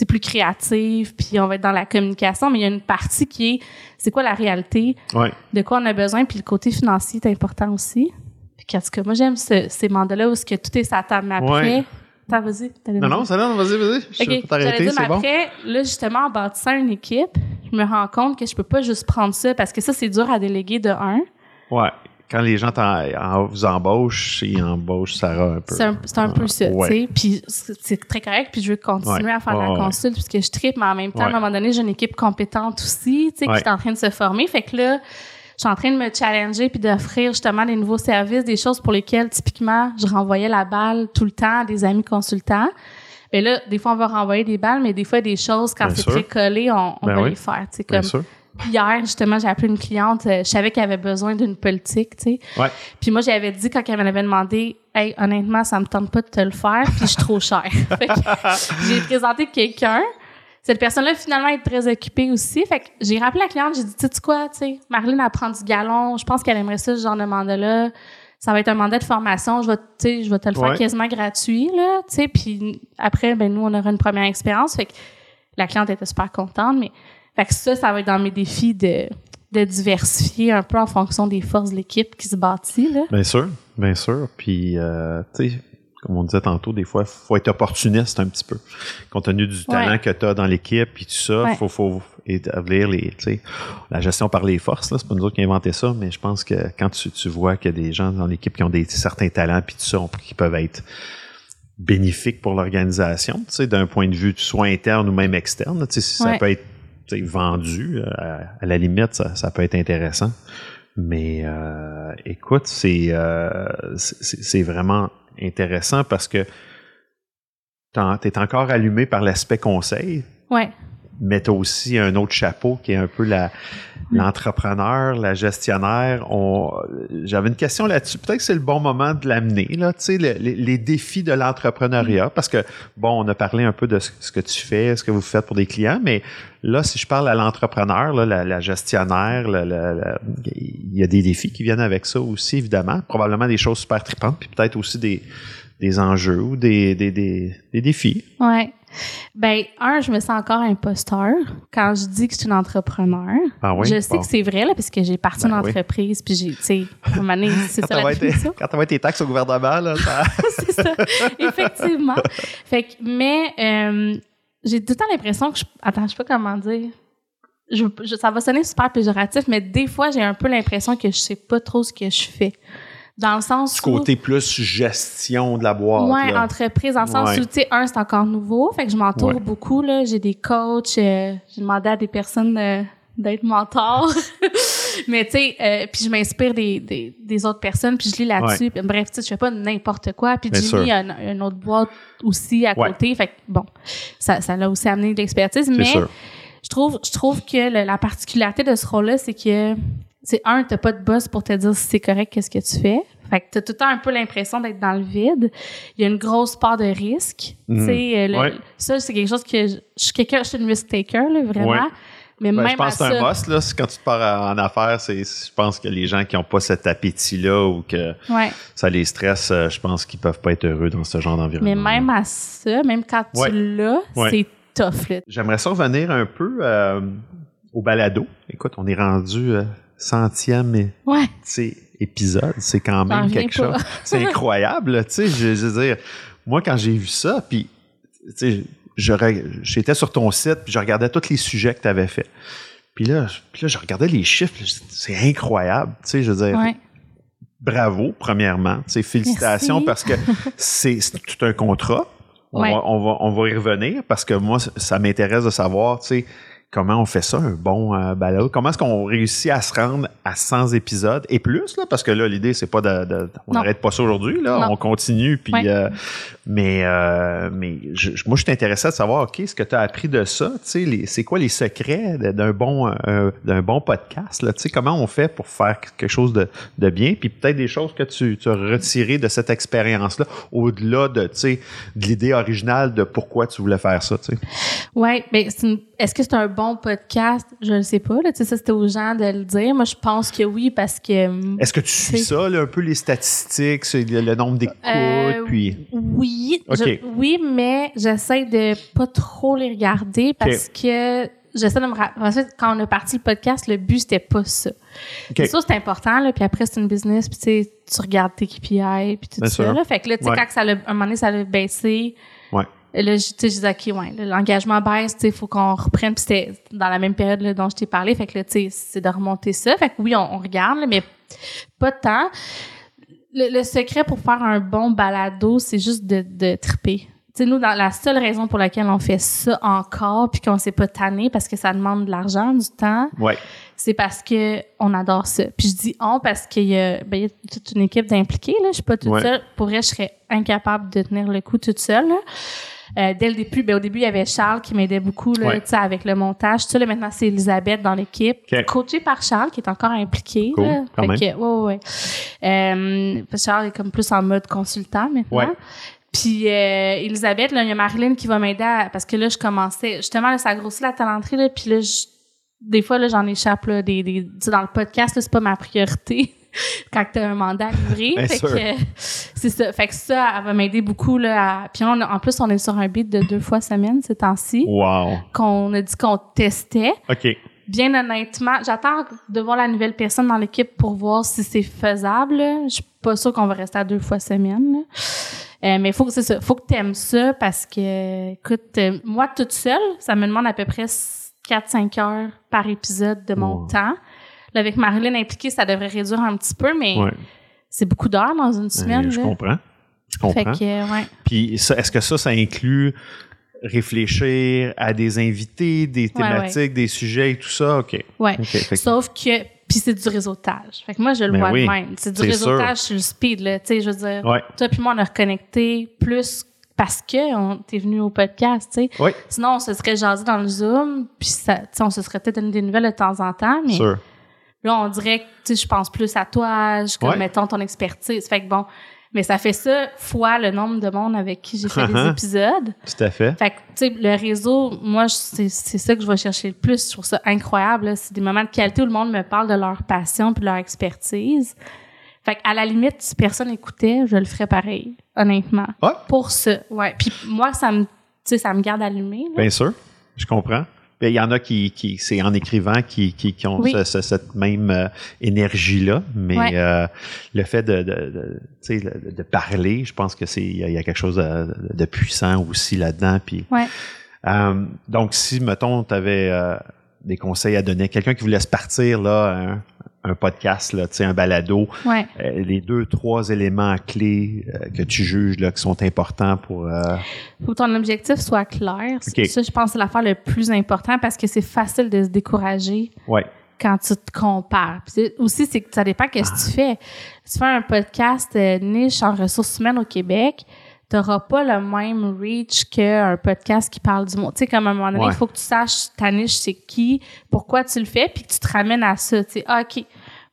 plus créatives, puis on va être dans la communication, mais il y a une partie qui est c'est quoi la réalité, Ouais. de quoi on a besoin, puis le côté financier est important aussi. Puis en tout cas, moi, j'aime ce- ces mandats-là où ce que tout est sa table, mais après... Ouais. Attends, vas-y. Non, non, ça non, vas-y, vas-y. Je OK. vais pas J'allais t'arrêter, dire, mais c'est bon. après, là, justement, en bâtissant une équipe, je me rends compte que je peux pas juste prendre ça, parce que ça, c'est dur à déléguer de un. Ouais. Quand les gens en- vous embauchent, ils embauchent Sarah un peu. C'est un, peu ça, Ouais. tu sais. Puis c'est très correct, puis je veux continuer Ouais. à faire de la consulte puisque je tripe, mais en même temps, à un moment donné, j'ai une équipe compétente aussi, tu sais, qui est en train de se former. Fait que là, je suis en train de me challenger puis d'offrir justement des nouveaux services, des choses pour lesquelles, typiquement, je renvoyais la balle tout le temps à des amis consultants. Mais là, des fois, on va renvoyer des balles, mais des fois, des choses, quand c'est très collé, on, on Ben va oui. les faire, tu sais, Bien comme sûr. Hier, justement, j'ai appelé une cliente, euh, je savais qu'elle avait besoin d'une politique, tu sais. Ouais. Puis moi, j'avais dit quand elle m'avait demandé, hey, honnêtement, ça me tente pas de te le faire, puis je suis trop chère. Fait que j'ai présenté quelqu'un. Cette personne-là, finalement, est très occupée aussi. Fait que j'ai rappelé la cliente, j'ai dit, tu sais quoi, tu sais, Marlène apprend du galon, je pense qu'elle aimerait ça, ce genre de mandat-là. Ça va être un mandat de formation, je vais, tu sais, je vais te le faire Ouais. quasiment gratuit, là, tu sais. Puis après, ben nous, on aura une première expérience. Fait que la cliente était super contente, mais fait que ça, ça va être dans mes défis de, de diversifier un peu en fonction des forces de l'équipe qui se bâtit, là. Bien sûr, bien sûr. Puis, euh, tu sais, comme on disait tantôt, des fois, il faut être opportuniste un petit peu. Compte tenu du talent que tu as dans l'équipe puis tout ça, Ouais. faut, faut établir les, tu sais, la gestion par les forces. Là, c'est pas nous autres qui avons inventé ça, mais je pense que quand tu, tu vois qu'il y a des gens dans l'équipe qui ont des certains talents puis tout ça, qui peuvent être bénéfiques pour l'organisation, tu sais, d'un point de vue soit interne ou même externe. Tu sais, si ça Ouais. peut être vendu, euh, à, la limite, ça, peut être intéressant. Mais euh, écoute, c'est euh, c'est c'est vraiment intéressant parce que tu es encore allumé par l'aspect conseil, Ouais. Mais tu as aussi un autre chapeau qui est un peu la l'entrepreneur, la gestionnaire. On- J'avais une question là-dessus. Peut-être que c'est le bon moment de l'amener, là, tu sais, le- les, les défis de l'entrepreneuriat, parce que, bon, on a parlé un peu de ce, ce que tu fais, ce que vous faites pour des clients, mais là, si je parle à l'entrepreneur, là, la, la gestionnaire, la- la- la- il y a des défis qui viennent avec ça aussi, évidemment. Probablement des choses super tripantes, puis peut-être aussi des, des enjeux ou des, des, des, des défis. Ouais. Ben, un, je me sens encore imposteur quand je dis que je suis une entrepreneur. Ah oui? je sais Bon. que c'est vrai, là, parce que j'ai parti Ben une oui. entreprise, puis j'ai, tu sais, c'est Quand ça la tes, quand t'envoies tes taxes au gouvernement, là, ça- c'est ça, effectivement. Fait que, mais euh, j'ai tout le temps l'impression que je... Attends, je sais pas comment dire. Je, je- ça va sonner super péjoratif, mais des fois, j'ai un peu l'impression que je sais pas trop ce que je fais Dans le sens du côté plus gestion de la boîte. Ouais, là. entreprise, dans le sens Ouais. où, tu sais, un, c'est encore nouveau. Fait que je m'entoure Ouais. beaucoup, là. J'ai des coachs, euh, j'ai demandé à des personnes euh, d'être mentors. Mais, tu sais, euh, puis je m'inspire des, des, des autres personnes, puis je lis là-dessus. Bref, tu sais, je fais pas n'importe quoi. Puis Jimmy a une, une autre boîte aussi à côté. Fait que, bon, ça ça l'a aussi amené de l'expertise. Mais sûr. je trouve, je trouve que le- la particularité de ce rôle-là, c'est que, c'est un, t'as pas de boss pour te dire si c'est correct, qu'est-ce que tu fais. Fait que t'as tout le temps un peu l'impression d'être dans le vide. Il y a une grosse part de risque. Mhm. Tu sais, euh, Ouais. ça, c'est quelque chose que je, je suis quelqu'un, je suis une risk taker, là, vraiment. Ouais. Mais Ben, même je pense que c'est un must, là. Quand tu te pars en affaires, c'est, je pense que les gens qui n'ont pas cet appétit-là ou que ouais. ça les stresse, euh, je pense qu'ils peuvent pas être heureux dans ce genre d'environnement. Mais même à ça, même quand Ouais. tu l'as, Ouais. c'est tough, là. J'aimerais ça revenir un peu euh, au balado. Écoute, on est rendu euh, centième Ouais. épisode. C'est quand même quelque pas. chose. C'est incroyable, tu sais. Je, je veux dire, moi, quand j'ai vu ça, puis, tu sais, j'étais sur ton site, puis je regardais tous les sujets que tu avais fait. Puis là, je- puis là, je regardais les chiffres, c'est incroyable, tu sais, je veux dire, Ouais. bravo, premièrement. Tu sais, félicitations Merci. parce que c'est tout un contrat. On, Ouais. va, on, va, on va y revenir parce que moi, ça- ça m'intéresse de savoir, tu sais, comment on fait ça, un bon euh, balado. Comment est-ce qu'on réussit à se rendre à 100 épisodes et plus, là, parce que là, l'idée, c'est pas de... de- on n'arrête pas ça aujourd'hui, là, Non. on continue, puis... Euh, mais euh, mais je, moi, je suis intéressé à savoir, OK, ce que tu as appris de ça, tu sais, c'est quoi les secrets d'un bon, euh, d'un bon podcast, là, tu sais, comment on fait pour faire quelque chose de, de bien, puis peut-être des choses que tu, tu as retirées de cette expérience-là, au-delà de, tu sais, de l'idée originale de pourquoi tu voulais faire ça, tu sais. Ouais, mais c'est une- est-ce que c'est un bon podcast? Je ne sais pas. Là. Tu sais, ça, c'était aux gens de le dire. Moi, je pense que oui, parce que. Est-ce que tu suis ça, là, un peu les statistiques, le, le nombre d'écoutes, Euh, puis... Oui, je- oui, mais j'essaie de pas trop les regarder parce que j'essaie de me rappeler. En fait, quand on a parti le podcast, le but, c'était pas ça. OK. C'est sûr, c'est important, là, puis après, c'est une business, puis tu sais, tu regardes tes KPI, puis tout Bien ça. Là. Fait que là, tu sais, Ouais. quand ça l'a- un moment donné, ça l'a baissé. Là, je- je disais, OK, ouais, l'engagement baisse, tu sais, il faut qu'on reprenne. Puis c'était dans la même période là, dont je t'ai parlé. Fait que là, tu sais, c'est de remonter ça. Fait que oui, on, on regarde, là, mais pas de temps. Le, le secret pour faire un bon balado, c'est juste de, de triper. Tu sais, nous, dans, la seule raison pour laquelle on fait ça encore, puis qu'on s'est pas tanné, parce que ça demande de l'argent, du temps, Ouais. c'est parce que on adore ça. Puis je dis on parce qu'il y a, ben, il y a toute une équipe d'impliqués. Là, je suis pas toute Ouais. seule. Pour vrai, je serais incapable de tenir le coup toute seule. là. Euh, dès le début, ben, au début, il y avait Charles qui m'aidait beaucoup là, Ouais. tu sais, avec le montage. Tout ça, là, maintenant, c'est Elisabeth dans l'équipe, OK. coachée par Charles, qui est encore impliqué. Cool, là. quand Fait même. que, ouais, ouais. Euh, Charles est comme plus en mode consultant maintenant. Ouais. Puis euh, Elisabeth, là, il y a Marilyn qui va m'aider à- parce que là, je commençais justement là, ça a grossi la talenterie là, puis là, je- des fois là, j'en échappe là, des, des dans le podcast là, c'est pas ma priorité quand t'as un mandat à livrer. Bien fait sûr. que c'est ça. Fait que ça, elle va m'aider beaucoup là. À, puis on en plus, on est sur un beat de deux fois semaine ces temps-ci Wow. qu'on a dit qu'on testait. OK. Bien honnêtement, j'attends de voir la nouvelle personne dans l'équipe pour voir si c'est faisable. Je suis pas sûre qu'on va rester à deux fois semaine. là. Euh, mais faut que c'est ça, faut que t'aimes ça parce que, écoute, euh, moi toute seule, ça me demande à peu près 4-5 heures par épisode de mon Wow. temps. Là, avec Marilyn impliquée, ça devrait réduire un petit peu, mais Ouais. c'est beaucoup d'heures dans une semaine. Euh, je là. comprends. Je Fait comprends. que, ouais. Puis est-ce que ça, ça inclut réfléchir à des invités, des Ouais, thématiques, des sujets et tout ça? OK. Que- Sauf que, puis c'est du réseautage. Fait que moi, je le Ben vois oui, de même. C'est du réseautage sur le speed, là. Tu sais, je veux dire, Ouais. toi puis moi, on a reconnecté plus parce que t'es venu au podcast, tu sais. Oui, Sinon, on se serait jasé dans le Zoom, puis ça, on se serait peut-être donné des nouvelles de temps en temps, mais sûr. Là, on dirait que, je pense plus à toi, je, comme, Ouais. mettons, ton expertise. Fait que bon, mais ça fait ça fois le nombre de monde avec qui j'ai fait des épisodes. Tout à fait. Fait que, tu sais, le réseau, moi, c'est ça que je vais chercher le plus. Je trouve ça incroyable. C'est des moments de qualité où le monde me parle de leur passion puis de leur expertise. Fait que, à la limite, si personne écoutait, je le ferais pareil, honnêtement. Ouais. Pour ça, ouais. Puis moi, ça me, ça me garde allumé. Bien sûr. Je comprends. Il y en a qui, qui c'est en écrivant qui, qui, qui ont Oui. ce- ce- cette même euh, énergie-là, mais Ouais. euh, le fait de, de, de, de- de parler, je pense que c'est il y, y a quelque chose de, de puissant aussi là-dedans. Puis, Ouais. euh, donc, si, mettons, tu avais des conseils à donner à quelqu'un qui voulait se partir là, un podcast, là, un balado, Ouais. euh, les deux, trois éléments clés euh, que tu juges là, qui sont importants pour. euh, Faut que ton objectif soit clair. Ça, je pense c'est l'affaire le plus important parce que c'est facile de se décourager ouais, quand tu te compares. Puis aussi, c'est que ça dépend qu'est-ce que tu fais. Si tu fais un podcast euh, niche en ressources humaines au Québec, tu n'auras pas le même reach qu'un podcast qui parle du monde. Tu sais, comme à un moment donné, il Ouais. faut que tu saches ta niche, c'est qui, pourquoi tu le fais, puis que tu te ramènes à ça. Tu sais, ah, OK,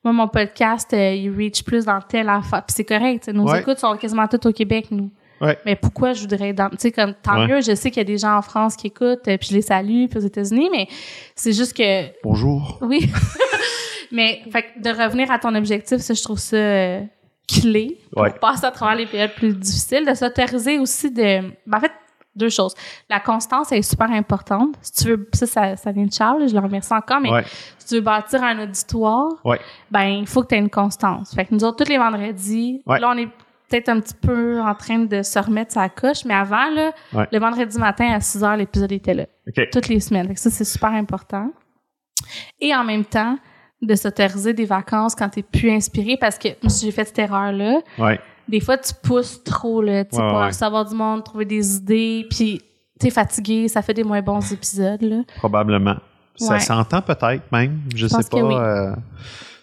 moi, mon podcast, euh, il reach plus dans telle affaire. Puis c'est correct. Nos Ouais. écoutes sont quasiment toutes au Québec, nous. ouais. Mais pourquoi je voudrais être dans. Tu sais, comme, tant Ouais. mieux, je sais qu'il y a des gens en France qui écoutent, euh, puis je les salue, puis aux États-Unis, mais c'est juste que Bonjour. oui. Mais fait que de revenir à ton objectif, ça, je trouve ça euh, clé pour passer à travers les périodes plus difficiles, de s'autoriser aussi de. ben, en fait, deux choses. La constance elle est super importante. Si tu veux, ça, ça, ça vient de Charles, je le remercie encore, mais Ouais, si tu veux bâtir un auditoire, ouais, ben il faut que tu aies une constance. Fait que nous autres, tous les vendredis, Ouais. là, on est peut-être un petit peu en train de se remettre sa coche, mais avant, là, le vendredi matin à 6 heures, l'épisode était là toutes les semaines. Fait que ça, c'est super important. Et en même temps, de s'autoriser des vacances quand tu plus inspiré parce que j'ai fait cette erreur-là. Des fois, tu pousses trop, là, tu sais, Ouais, pour ouais. recevoir du monde, trouver des idées, puis t'es fatigué, ça fait des moins bons épisodes, là. probablement. Ça s'entend peut-être même. Je, sais pas. oui. euh,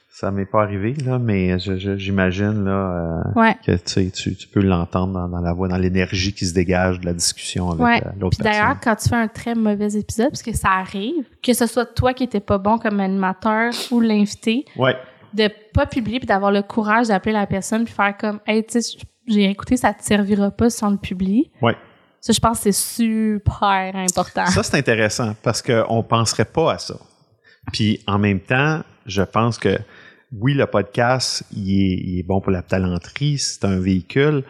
ça m'est pas arrivé, là, mais j'imagine là, euh, Ouais. que tu, peux l'entendre dans, dans la voix, dans l'énergie qui se dégage de la discussion avec Ouais. euh, l'autre personne. d'ailleurs, quand tu fais un très mauvais épisode, parce que ça arrive, que ce soit toi qui étais pas bon comme animateur ou l'invité, Ouais, de pas publier puis d'avoir le courage d'appeler la personne puis faire comme hey tu sais j'ai écouté ça te servira pas si on le publie ouais. ça je pense que c'est super important Ça, c'est intéressant parce qu'on penserait pas à ça. Puis en même temps, je pense que oui, le podcast, il est, il est bon pour la talenterie, c'est un véhicule,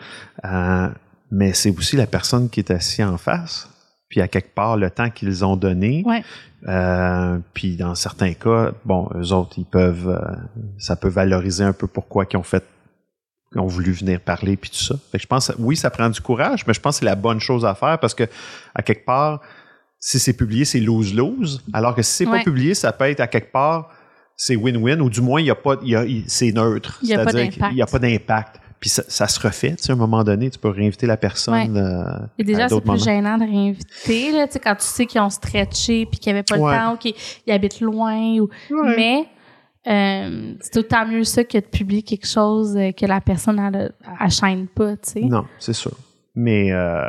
euh, mais c'est aussi la personne qui est assise en face. Puis à quelque part, le temps qu'ils ont donné. Ouais. Euh, puis dans certains cas, bon, eux autres, ils peuvent, euh, ça peut valoriser un peu pourquoi ils ont fait, ils ont voulu venir parler puis tout ça. Fait que je pense, oui, ça prend du courage, mais je pense que c'est la bonne chose à faire parce que à quelque part, si c'est publié, c'est lose-lose. Alors que si c'est Ouais. pas publié, ça peut être à quelque part, c'est win-win ou du moins, il y a pas, il y a, il- c'est neutre. C'est-à-dire qu'il n'y a pas d'impact. Puis ça, ça se refait, tu sais, à un moment donné, tu peux réinviter la personne. euh, et déjà c'est plus moments. gênant de réinviter là tu sais quand tu sais qu'ils ont stretché puis qu'ils avaient pas Ouais. le temps ou qu'ils ils habitent loin ou Ouais. mais euh, c'est autant mieux ça que de publier quelque chose euh, que la personne elle, elle chaîne pas tu sais Non, c'est sûr. Mais euh,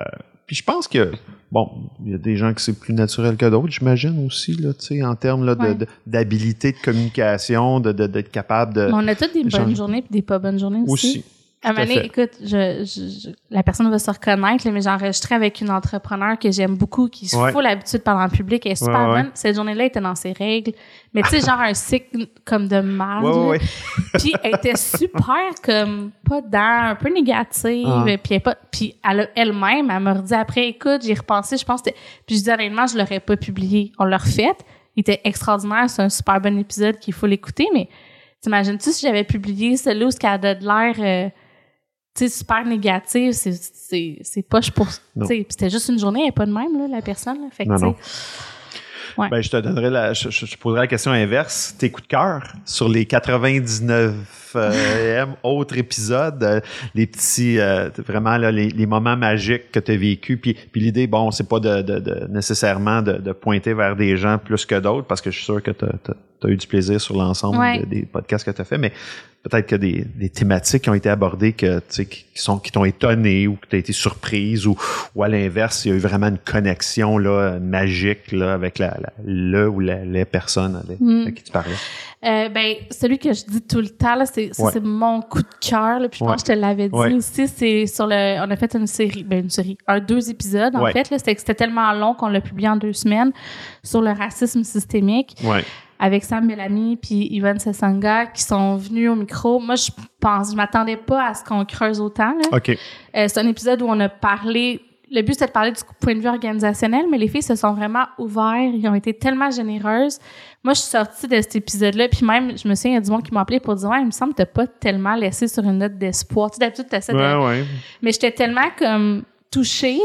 puis je pense que bon, il y a des gens que c'est plus naturel que d'autres, j'imagine aussi là, tu sais, en termes là, de- Ouais. de- d'habilité de, communication, de d'être capable de Mais on a toutes des bonnes journées puis des pas bonnes journées aussi aussi. À un moment donné, écoute, je, je- je- la personne va se reconnaître, mais j'ai enregistré avec une entrepreneur que j'aime beaucoup, qui se Ouais. fout l'habitude de parler en public, elle est super Ouais, ouais. bonne. Cette journée-là, elle était dans ses règles. Mais tu sais, genre un cycle comme de ouais. Puis elle était super comme pas dans, un peu négative. Ah. Puis elle, pas, puis elle a- elle-même, elle m'a redit après, écoute, j'ai repensé, je pense que Puis je dis honnêtement, je l'aurais pas publié. On l'a refait. Il était extraordinaire, c'est un super bon épisode qu'il faut l'écouter, mais t'imagines-tu si j'avais publié celui où ce qu'elle a de l'air... euh, tu sais, super négative, c'est, c'est, c'est poche pour. C'était juste une journée, elle est pas de même, là, la personne. Là. Fait que, Non, non. Ben, je te donnerai la, je, je- je poserai la question inverse. Tes coups de cœur sur les 99 euh, autres épisodes, euh, les petits, euh, vraiment là, les, les moments magiques que tu as vécu. Puis, puis l'idée, bon, c'est pas de, de- de- nécessairement de, de pointer vers des gens plus que d'autres, parce que je suis sûr que tu as, eu du plaisir sur l'ensemble Ouais. des podcasts que tu as fait, mais peut-être que des, des thématiques qui ont été abordées que, qui sont qui t'ont étonné ou que tu as été surprise ou, ou à l'inverse, il y a eu vraiment une connexion là, magique là, avec la, la- le ou la, les personnes avec, Mm. à qui tu parlais. euh, ben, celui que je dis tout le temps, là, c'est, Ouais. mon coup de cœur. Puis je pense que je te l'avais dit Ouais. aussi. C'est sur le. On a fait une série, ben, une série, un, deux épisodes, en fait. C'était, tellement long qu'on l'a publié en deux semaines sur le racisme systémique. Avec Sam Bellamy puis Ivan Sessanga qui sont venus au micro. Moi, je pense, je m'attendais pas à ce qu'on creuse autant. Là. OK. Euh, c'est un épisode où on a parlé. Le but, c'était de parler du point de vue organisationnel, mais les filles se sont vraiment ouvertes. Ils ont été tellement généreuses. Moi, je suis sortie de cet épisode-là, puis même, je me souviens, il y a du monde qui m'a appelé pour dire, ouais, il me semble que t'as pas tellement laissé sur une note d'espoir. Tu sais, d'habitude, t'essaies de, Ouais, ouais. mais j'étais tellement comme touchée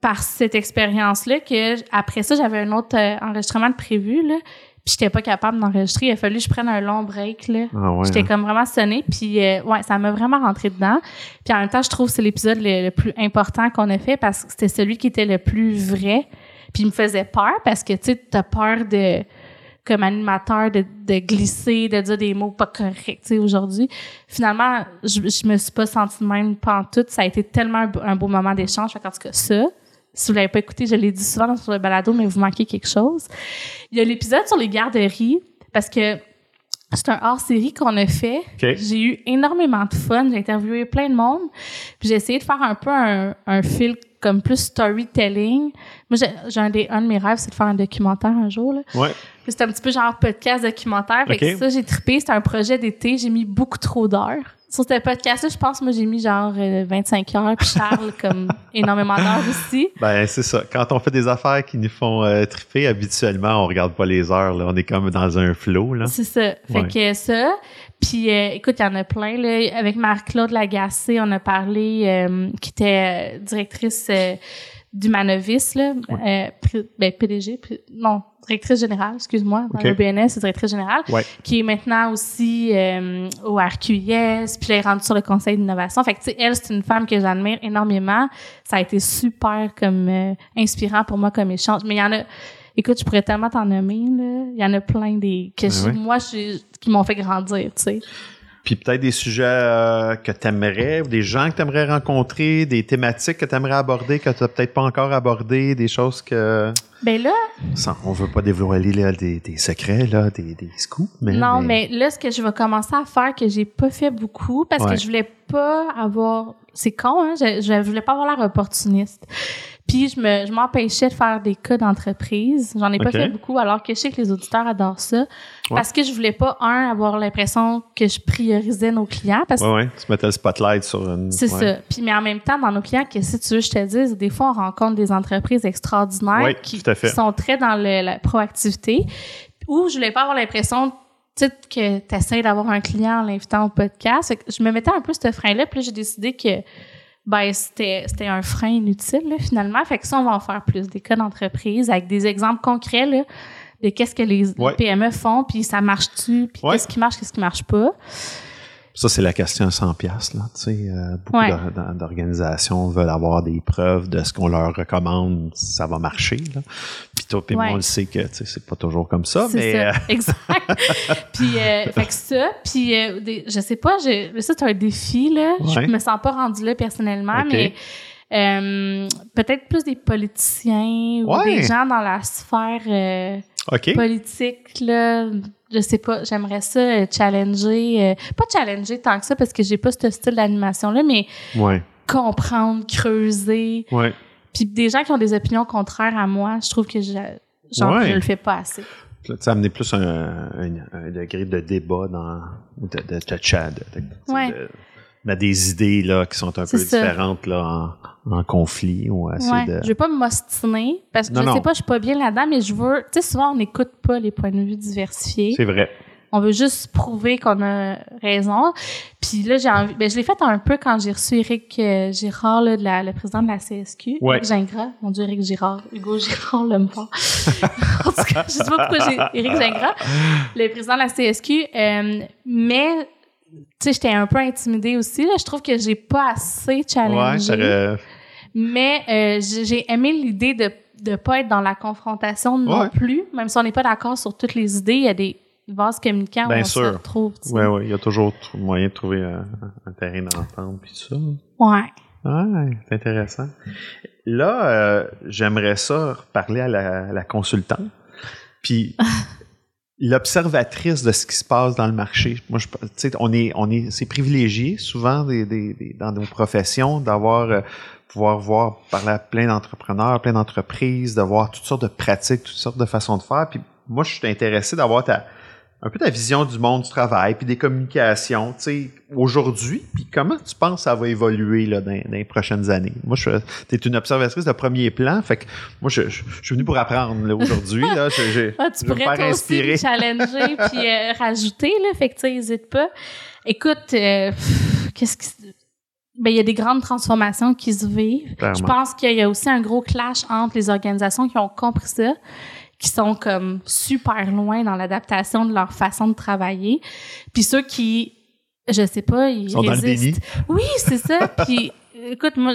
par cette expérience-là que après ça, j'avais un autre euh, enregistrement de prévu, là. J'étais pas capable d'enregistrer. Il a fallu que je prenne un long break, là. Ah ouais, J'étais hein. comme vraiment sonnée. Puis, euh, ouais, ça m'a vraiment rentré dedans. Puis en même temps, je trouve que c'est l'épisode le, le plus important qu'on a fait parce que c'était celui qui était le plus vrai. Puis il me faisait peur parce que, tu sais, t'as peur de comme animateur de, de glisser, de dire des mots pas corrects, tu sais, aujourd'hui. Finalement, je, je me suis pas sentie de même pantoute. Ça a été tellement un, beau- un beau moment d'échange. Qu'en tout cas, ça, si vous l'avez pas écouté, je l'ai dit souvent sur le balado, mais vous manquez quelque chose. Il y a l'épisode sur les garderies, parce que c'est un hors-série qu'on a fait. J'ai eu énormément de fun. J'ai interviewé plein de monde. Puis j'ai essayé de faire un peu un, un fil comme plus storytelling. Moi, j'ai un, des, un de mes rêves, c'est de faire un documentaire un jour. Là. Ouais. C'était un petit peu genre podcast documentaire. Fait que ça, j'ai trippé. C'était un projet d'été. J'ai mis beaucoup trop d'heures. Sur ce podcast-là, je pense, moi, j'ai mis genre euh, 25 heures. Puis Charles, comme énormément d'heures aussi. Ben, c'est ça. Quand on fait des affaires qui nous font euh, triper, habituellement, on regarde pas les heures. Là. On est comme dans un flow. Là. C'est ça. Fait Ouais. que ça. Puis euh, écoute, il y en a plein. Là. Avec Marc-Claude Lagacé, on a parlé, euh, qui était euh, directrice euh, du Manovis, là. Euh, pri- ben, PDG, non, directrice générale, excuse-moi, dans le BNS, c'est directrice générale, Ouais. qui est maintenant aussi euh, au RQIS, puis là, elle est rendue sur le conseil d'innovation. Fait que, tu sais, elle, c'est une femme que j'admire énormément. Ça a été super comme euh, inspirant pour moi comme échange. Mais il y en a, écoute, je pourrais tellement t'en nommer, là. Il y en a plein des, que je- ouais. moi, je, qui m'ont fait grandir, tu sais. Puis peut-être des sujets euh, que tu aimerais, ou des gens que tu aimerais rencontrer, des thématiques que tu aimerais aborder, que tu n'as peut-être pas encore abordées, des choses que. Ben là, Sans, on veut pas dévoiler là, des, des secrets, là, des, des scoops. Mais, non, mais là, ce que je vais commencer à faire, que j'ai pas fait beaucoup, parce Ouais. que je voulais pas avoir, c'est con, hein, je, je voulais pas avoir l'air opportuniste. Puis je me, je m'empêchais de faire des cas d'entreprise. J'en ai pas fait beaucoup, alors que je sais que les auditeurs adorent ça. Parce que je voulais pas, un, avoir l'impression que je priorisais nos clients, parce Ouais, ouais. Tu mettais le spotlight sur une. c'est ouais. ça. Puis, mais en même temps, dans nos clients, que si tu veux, je te dise, des fois, on rencontre des entreprises extraordinaires qui, sont très dans le- la proactivité. Ou je voulais pas avoir l'impression, que tu essaies d'avoir un client en l'invitant au podcast. Fait que je me mettais un peu ce frein-là. Puis j'ai décidé que ben c'était c'était un frein inutile là, finalement. Fait que ça, on va en faire plus des cas d'entreprise avec des exemples concrets là, de qu'est-ce que les Ouais. PME font, puis ça marche-tu, puis Ouais. qu'est-ce qui marche, qu'est-ce qui marche pas. Ça, c'est la question à 100 pièces là. Tu sais, euh, beaucoup Ouais. d'organisations veulent avoir des preuves de ce qu'on leur recommande, ça va marcher. Là. Puis toi, puis moi, on le sait que tu sais, c'est pas toujours comme ça, mais ça, euh, exact. puis, euh, fait que ça, puis euh, des- je sais pas, je, ça c'est un défi là. Ouais. Je me sens pas rendue là personnellement, mais euh, peut-être plus des politiciens ou des gens dans la sphère euh, politique là. Je sais pas, j'aimerais ça euh, challenger, euh, pas challenger tant que ça parce que j'ai pas ce style d'animation là, mais Ouais. comprendre, creuser, Ouais. puis des gens qui ont des opinions contraires à moi, je trouve que je, genre Ouais. je le fais pas assez. Tu sais, amener plus un, un, un degré de débat dans, ou de, de, de chat, de, de- Ouais. de- des idées là, qui sont un peu ça. différentes là, en, conflit ou essayer Ouais, de. je veux pas m'ostiner parce que Non, je non. sais pas, je suis pas bien là-dedans, mais je veux. Tu sais, souvent on n'écoute pas les points de vue diversifiés. C'est vrai. On veut juste prouver qu'on a raison. Puis là, j'ai envie. Ben, je l'ai fait un peu quand j'ai reçu Éric euh, Girard, là, de la- le président de la CSQ. Ouais. Éric Gingras. Mon Dieu, Éric Girard. Hugo Girard l'aime pas. en tout cas, je sais pas pourquoi j'ai Éric Gingras, le président de la CSQ. Euh, mais tu sais, j'étais un peu intimidée aussi. Là. Je trouve que j'ai pas assez Ouais, challengé. aurait- Mais euh, j'ai aimé l'idée de de pas être dans la confrontation non Ouais. plus, même si on n'est pas d'accord sur toutes les idées, il y a des vases communicants Bien où on se sûr. retrouve. tu sais. Ouais, ouais, il y a toujours moyen de trouver un, un terrain d'entente puis tout ça. Ouais. Ouais, c'est intéressant. Là, euh, j'aimerais ça parler à la, consultante. Puis l'observatrice de ce qui se passe dans le marché. Moi, je, tu sais, on est, on est, c'est privilégié souvent des, des, des- dans nos professions d'avoir euh, pouvoir voir par là plein d'entrepreneurs, plein d'entreprises, de voir toutes sortes de pratiques, toutes sortes de façons de faire. Puis moi, je suis intéressé d'avoir ta un peu ta vision du monde du travail, puis des communications, tu sais, aujourd'hui, puis comment tu penses que ça va évoluer là, dans, dans les prochaines années? Moi, je tu es une observatrice de premier plan, fait que moi, je, je, je suis venu pour apprendre là, aujourd'hui. Là, je, Ah, tu je vais me pourrais faire aussi inspirer. me challenger puis euh, rajouter là, fait que tu sais, hésite pas. Écoute, euh, qu'est-ce qui ben, il y a des grandes transformations qui se vivent. Clairement. Je pense qu'il y a aussi un gros clash entre les organisations qui ont compris ça, qui sont comme super loin dans l'adaptation de leur façon de travailler, puis ceux qui, je sais pas, ils sont dans le résistent. déni. Oui, c'est ça. puis, écoute, moi,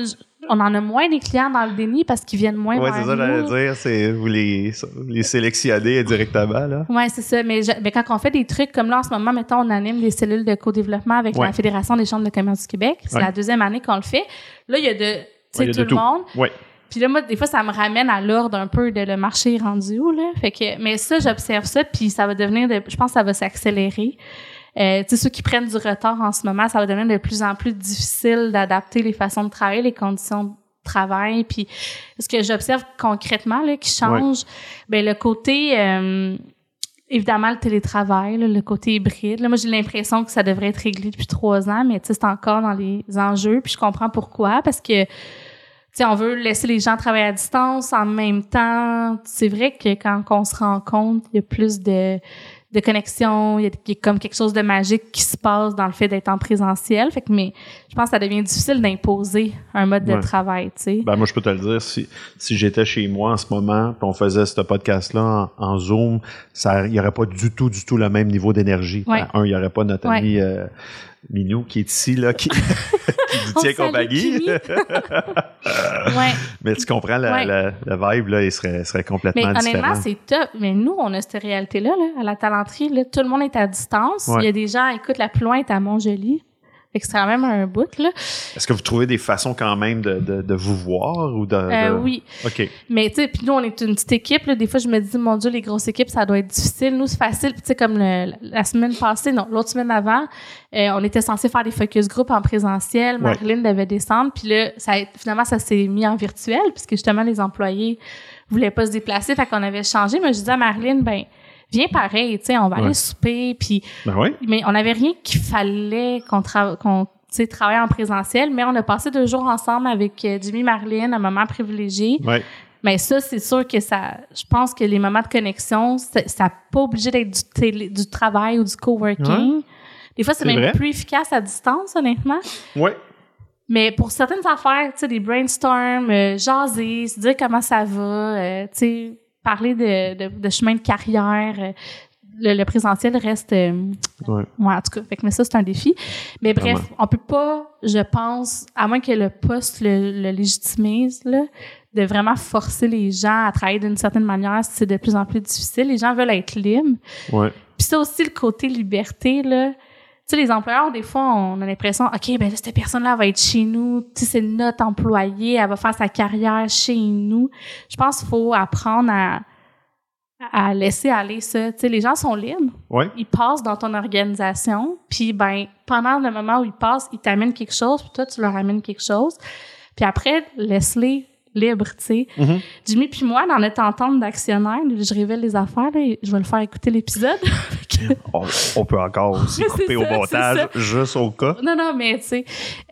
on en a moins des clients dans le déni parce qu'ils viennent moins vers c'est ça, j'allais dire. C'est, vous les, vous les sélectionnez directement, là. Ouais, c'est ça. Mais, je- ben, quand on fait des trucs comme là, en ce moment, mettons, on anime des cellules de co-développement avec Ouais. la Fédération des chambres de commerce du Québec. C'est Ouais. la deuxième année qu'on le fait. Là, il y a de, Ouais, il y a tout de le tout. monde. Ouais. Puis là, moi, des fois, ça me ramène à l'ordre un peu de le marché rendu où, là. Fait que, mais ça, j'observe ça, puis ça va devenir, de, je pense que ça va s'accélérer. Euh, ceux qui prennent du retard en ce moment, ça va devenir de plus en plus difficile d'adapter les façons de travailler, les conditions de travail. Puis ce que j'observe concrètement, là, qui change, ben le côté... euh, Évidemment, le télétravail, là, le côté hybride. Là, moi, j'ai l'impression que ça devrait être réglé depuis trois ans, mais tu sais, c'est encore dans les enjeux. Puis je comprends pourquoi, parce que tu sais, on veut laisser les gens travailler à distance en même temps. C'est vrai que quand on se rend compte, il y a plus de, de connexion, il y, a, comme quelque chose de magique qui se passe dans le fait d'être en présentiel. Fait que, mais je pense que ça devient difficile d'imposer un mode de travail, tu sais. Ben, moi, je peux te le dire, si, si j'étais chez moi en ce moment, puis on faisait ce podcast-là en, en Zoom, ça, il n'y aurait pas du tout, du tout le même niveau d'énergie. Ouais. Ben, un, il n'y aurait pas notre Ouais. ami euh, Minou qui est ici, là, qui, qui nous tient compagnie. Ouais. Mais tu comprends, la, Ouais. la, la vibe, là, il serait, serait Mais complètement honnêtement, différent. c'est top. Mais nous, on a cette réalité-là, là, à la talenterie. Là, tout le monde est à distance. Ouais. Il y a des gens, écoute, la plus loin est à Montjoli. Fait que c'est quand même un bout, là. Est-ce que vous trouvez des façons quand même de, de, de vous voir ou de... Euh, de- oui. OK. Mais tu sais, puis nous, on est une petite équipe. Là. Des fois, je me dis, mon Dieu, les grosses équipes, ça doit être difficile. Nous, c'est facile. Puis Tu sais, comme le- la semaine passée, non, l'autre semaine avant, euh, on était censé faire des focus group en présentiel. Ouais. Marilyn devait descendre. Puis là, ça, finalement, ça s'est mis en virtuel puisque justement, les employés voulaient pas se déplacer. Fait qu'on avait changé. Mais je disais à Marilyn, ben viens pareil. Tu sais, on va Ouais. aller souper. Puis Ben oui. mais on n'avait rien qu'il fallait qu'on tra- sais, travaille en présentiel, mais on a passé deux jours ensemble avec euh, Jimmy Marlene, un moment privilégié. Ouais. Mais ça, c'est sûr que ça, je pense que les moments de connexion, ça n'a pas obligé d'être du, télé- du travail ou du coworking. Des fois, c'est même vrai. plus efficace à distance, honnêtement. Ouais. Mais pour certaines affaires, tu sais, des brainstorms, euh, jaser, se dire comment ça va, euh, tu sais, parler de, de, de chemin de carrière, euh, le, le présentiel reste, euh, Ouais. ouais, en tout cas. Fait que, mais ça, c'est un défi. Mais bref, Vraiment. on peut pas, je pense, à moins que le poste le, le légitimise, là, de vraiment forcer les gens à travailler d'une certaine manière, c'est de plus en plus difficile. Les gens veulent être libres. Ouais. Puis ça aussi, le côté liberté, là. Tu sais, les employeurs, des fois, on a l'impression, OK, ben là, cette personne-là va être chez nous. Tu sais, c'est notre employé. Elle va faire sa carrière chez nous. Je pense qu'il faut apprendre à, à laisser aller ça. Tu sais, les gens sont libres. Ouais. Ils passent dans ton organisation. Puis, ben, pendant le moment où ils passent, ils t'amènent quelque chose. Puis toi, tu leur amènes quelque chose. Puis après, laisse-les libres, tu sais. Mhm. Jimmy puis moi, dans notre entente d'actionnaire, je révèle les affaires, là, je vais le faire écouter l'épisode. On, on peut encore aussi couper au ça, montage, juste au cas. non, non, mais tu sais,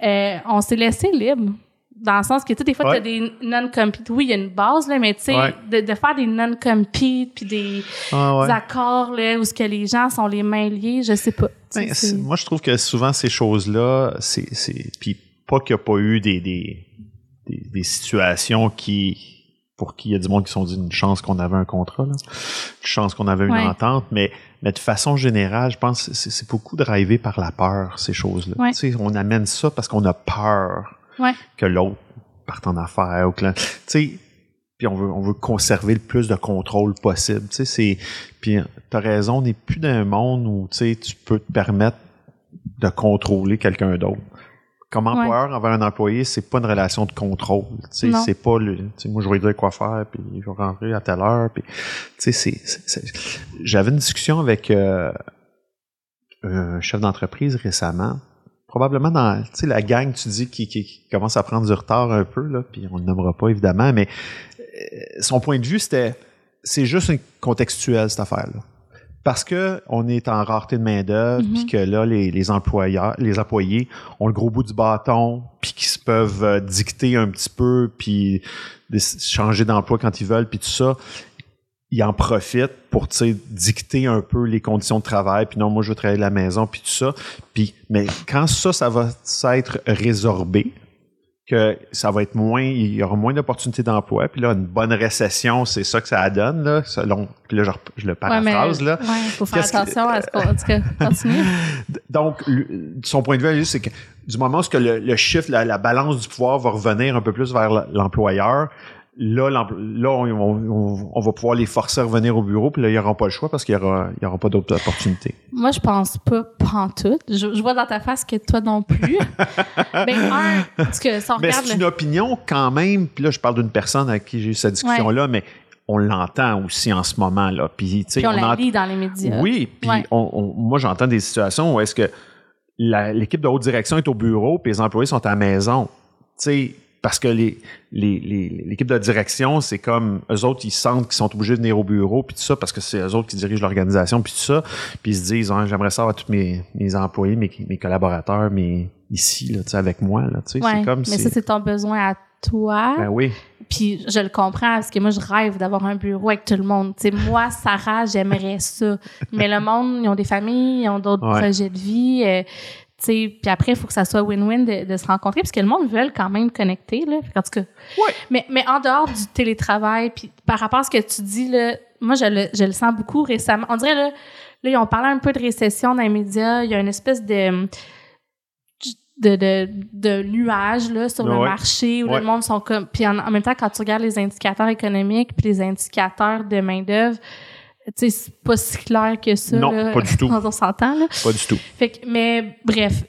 euh, on s'est laissé libre. Dans le sens que, tu sais, des fois, Ouais. tu as des non-compete. Oui, il y a une base, là, mais tu sais, Ouais. de, de faire des non-compete puis des, Ah ouais. des accords, là, où ce que les gens sont les mains liées, je sais pas. Ben, moi, je trouve que souvent, ces choses-là, c'est. c'est- Puis pas qu'il n'y a pas eu des, des, des, des situations qui. Pour qui il y a du monde qui se sont dit une chance qu'on avait un contrat, là. une chance qu'on avait une Ouais. entente, mais, mais de façon générale, je pense que c'est beaucoup drivé par la peur, ces choses-là. Ouais. Tu sais, on amène ça parce qu'on a peur Ouais. que l'autre parte en affaires ou que tu sais, puis on veut, on veut conserver le plus de contrôle possible. Tu sais, c'est, puis t'as raison, on n'est plus dans un monde où tu sais, tu peux te permettre de contrôler quelqu'un d'autre. Comme employeur envers un employé, c'est pas une relation de contrôle. C'est pas le, moi je vais lui dire quoi faire, puis je vais rentrer à telle heure, puis tu sais, c'est, j'avais une discussion avec euh, un chef d'entreprise récemment. Probablement dans la gang, tu dis, qui, qui, qui commence à prendre du retard un peu, là, puis on ne le nommera pas évidemment, mais euh, son point de vue, c'était c'est juste contextuel, cette affaire-là. Parce que on est en rareté de main-d'œuvre, Mhm. puis que là, les, les employeurs, les employés ont le gros bout du bâton, puis qu'ils se peuvent euh, dicter un petit peu, puis changer d'emploi quand ils veulent, puis tout ça. ils en profitent pour dicter un peu les conditions de travail. Puis non, moi, je veux travailler de la maison, puis tout ça. Puis, mais quand ça, ça va s'être résorbé, que ça va être moins, il y aura moins d'opportunités d'emploi. Puis là, une bonne récession, c'est ça que ça donne, là, selon, puis là, je, je le paraphrase, ouais, là. Ouais, il faut faire que- attention à ce qu'on continue. Donc, son point de vue, c'est que du moment où ce que le, le chiffre, la, la balance du pouvoir va revenir un peu plus vers l'employeur, là, là on, on- on va pouvoir les forcer à revenir au bureau, puis là, ils n'auront pas le choix parce qu'il n'y aura, il y aura pas d'autres opportunités. Moi, je pense pas pantoute. Je, je vois dans ta face que toi non plus. un, parce que si on Mais regarde... c'est une opinion quand même, puis là, je parle d'une personne avec qui j'ai eu cette discussion-là, mais on l'entend aussi en ce moment, là. Puis, Puis on, la lit dans les médias. Oui, puis Ouais. on- on- moi, j'entends des situations où est-ce que l'équipe de haute direction est au bureau, puis les employés sont à la maison. Tu sais, parce que les, les, les- l'équipe de direction, c'est comme eux autres, ils sentent qu'ils sont obligés de venir au bureau, puis tout ça, parce que c'est eux autres qui dirigent l'organisation, puis tout ça. Puis ils se disent, Ah, j'aimerais ça avoir tous mes, mes employés, mes, mes collaborateurs, mais ici, là, tu sais, avec moi, là, tu sais, Ouais, c'est comme mais ça, c'est ton besoin à toi. Ben oui. Puis je le comprends parce que moi, je rêve d'avoir un bureau avec tout le monde. Tu sais, moi, Sarah, j'aimerais ça. Mais le monde, ils ont des familles, ils ont d'autres Ouais. projets de vie. euh, puis après, il faut que ça soit win-win de, de se rencontrer parce que le monde veut quand même connecter. Là. Qu'en tout cas, Ouais. mais, mais en dehors du télétravail, puis par rapport à ce que tu dis, là, moi, je le, je le sens beaucoup récemment. On dirait, là, là, ils ont parlé un peu de récession dans les médias. Il y a une espèce de de, de, de nuages là, sur le marché où Ouais. le monde sont comme puis en, en même temps quand tu regardes les indicateurs économiques puis les indicateurs de main d'œuvre tu sais c'est pas si clair que ça Non, là, pas du tout. on s'entend là Pas du tout. fait que, mais bref,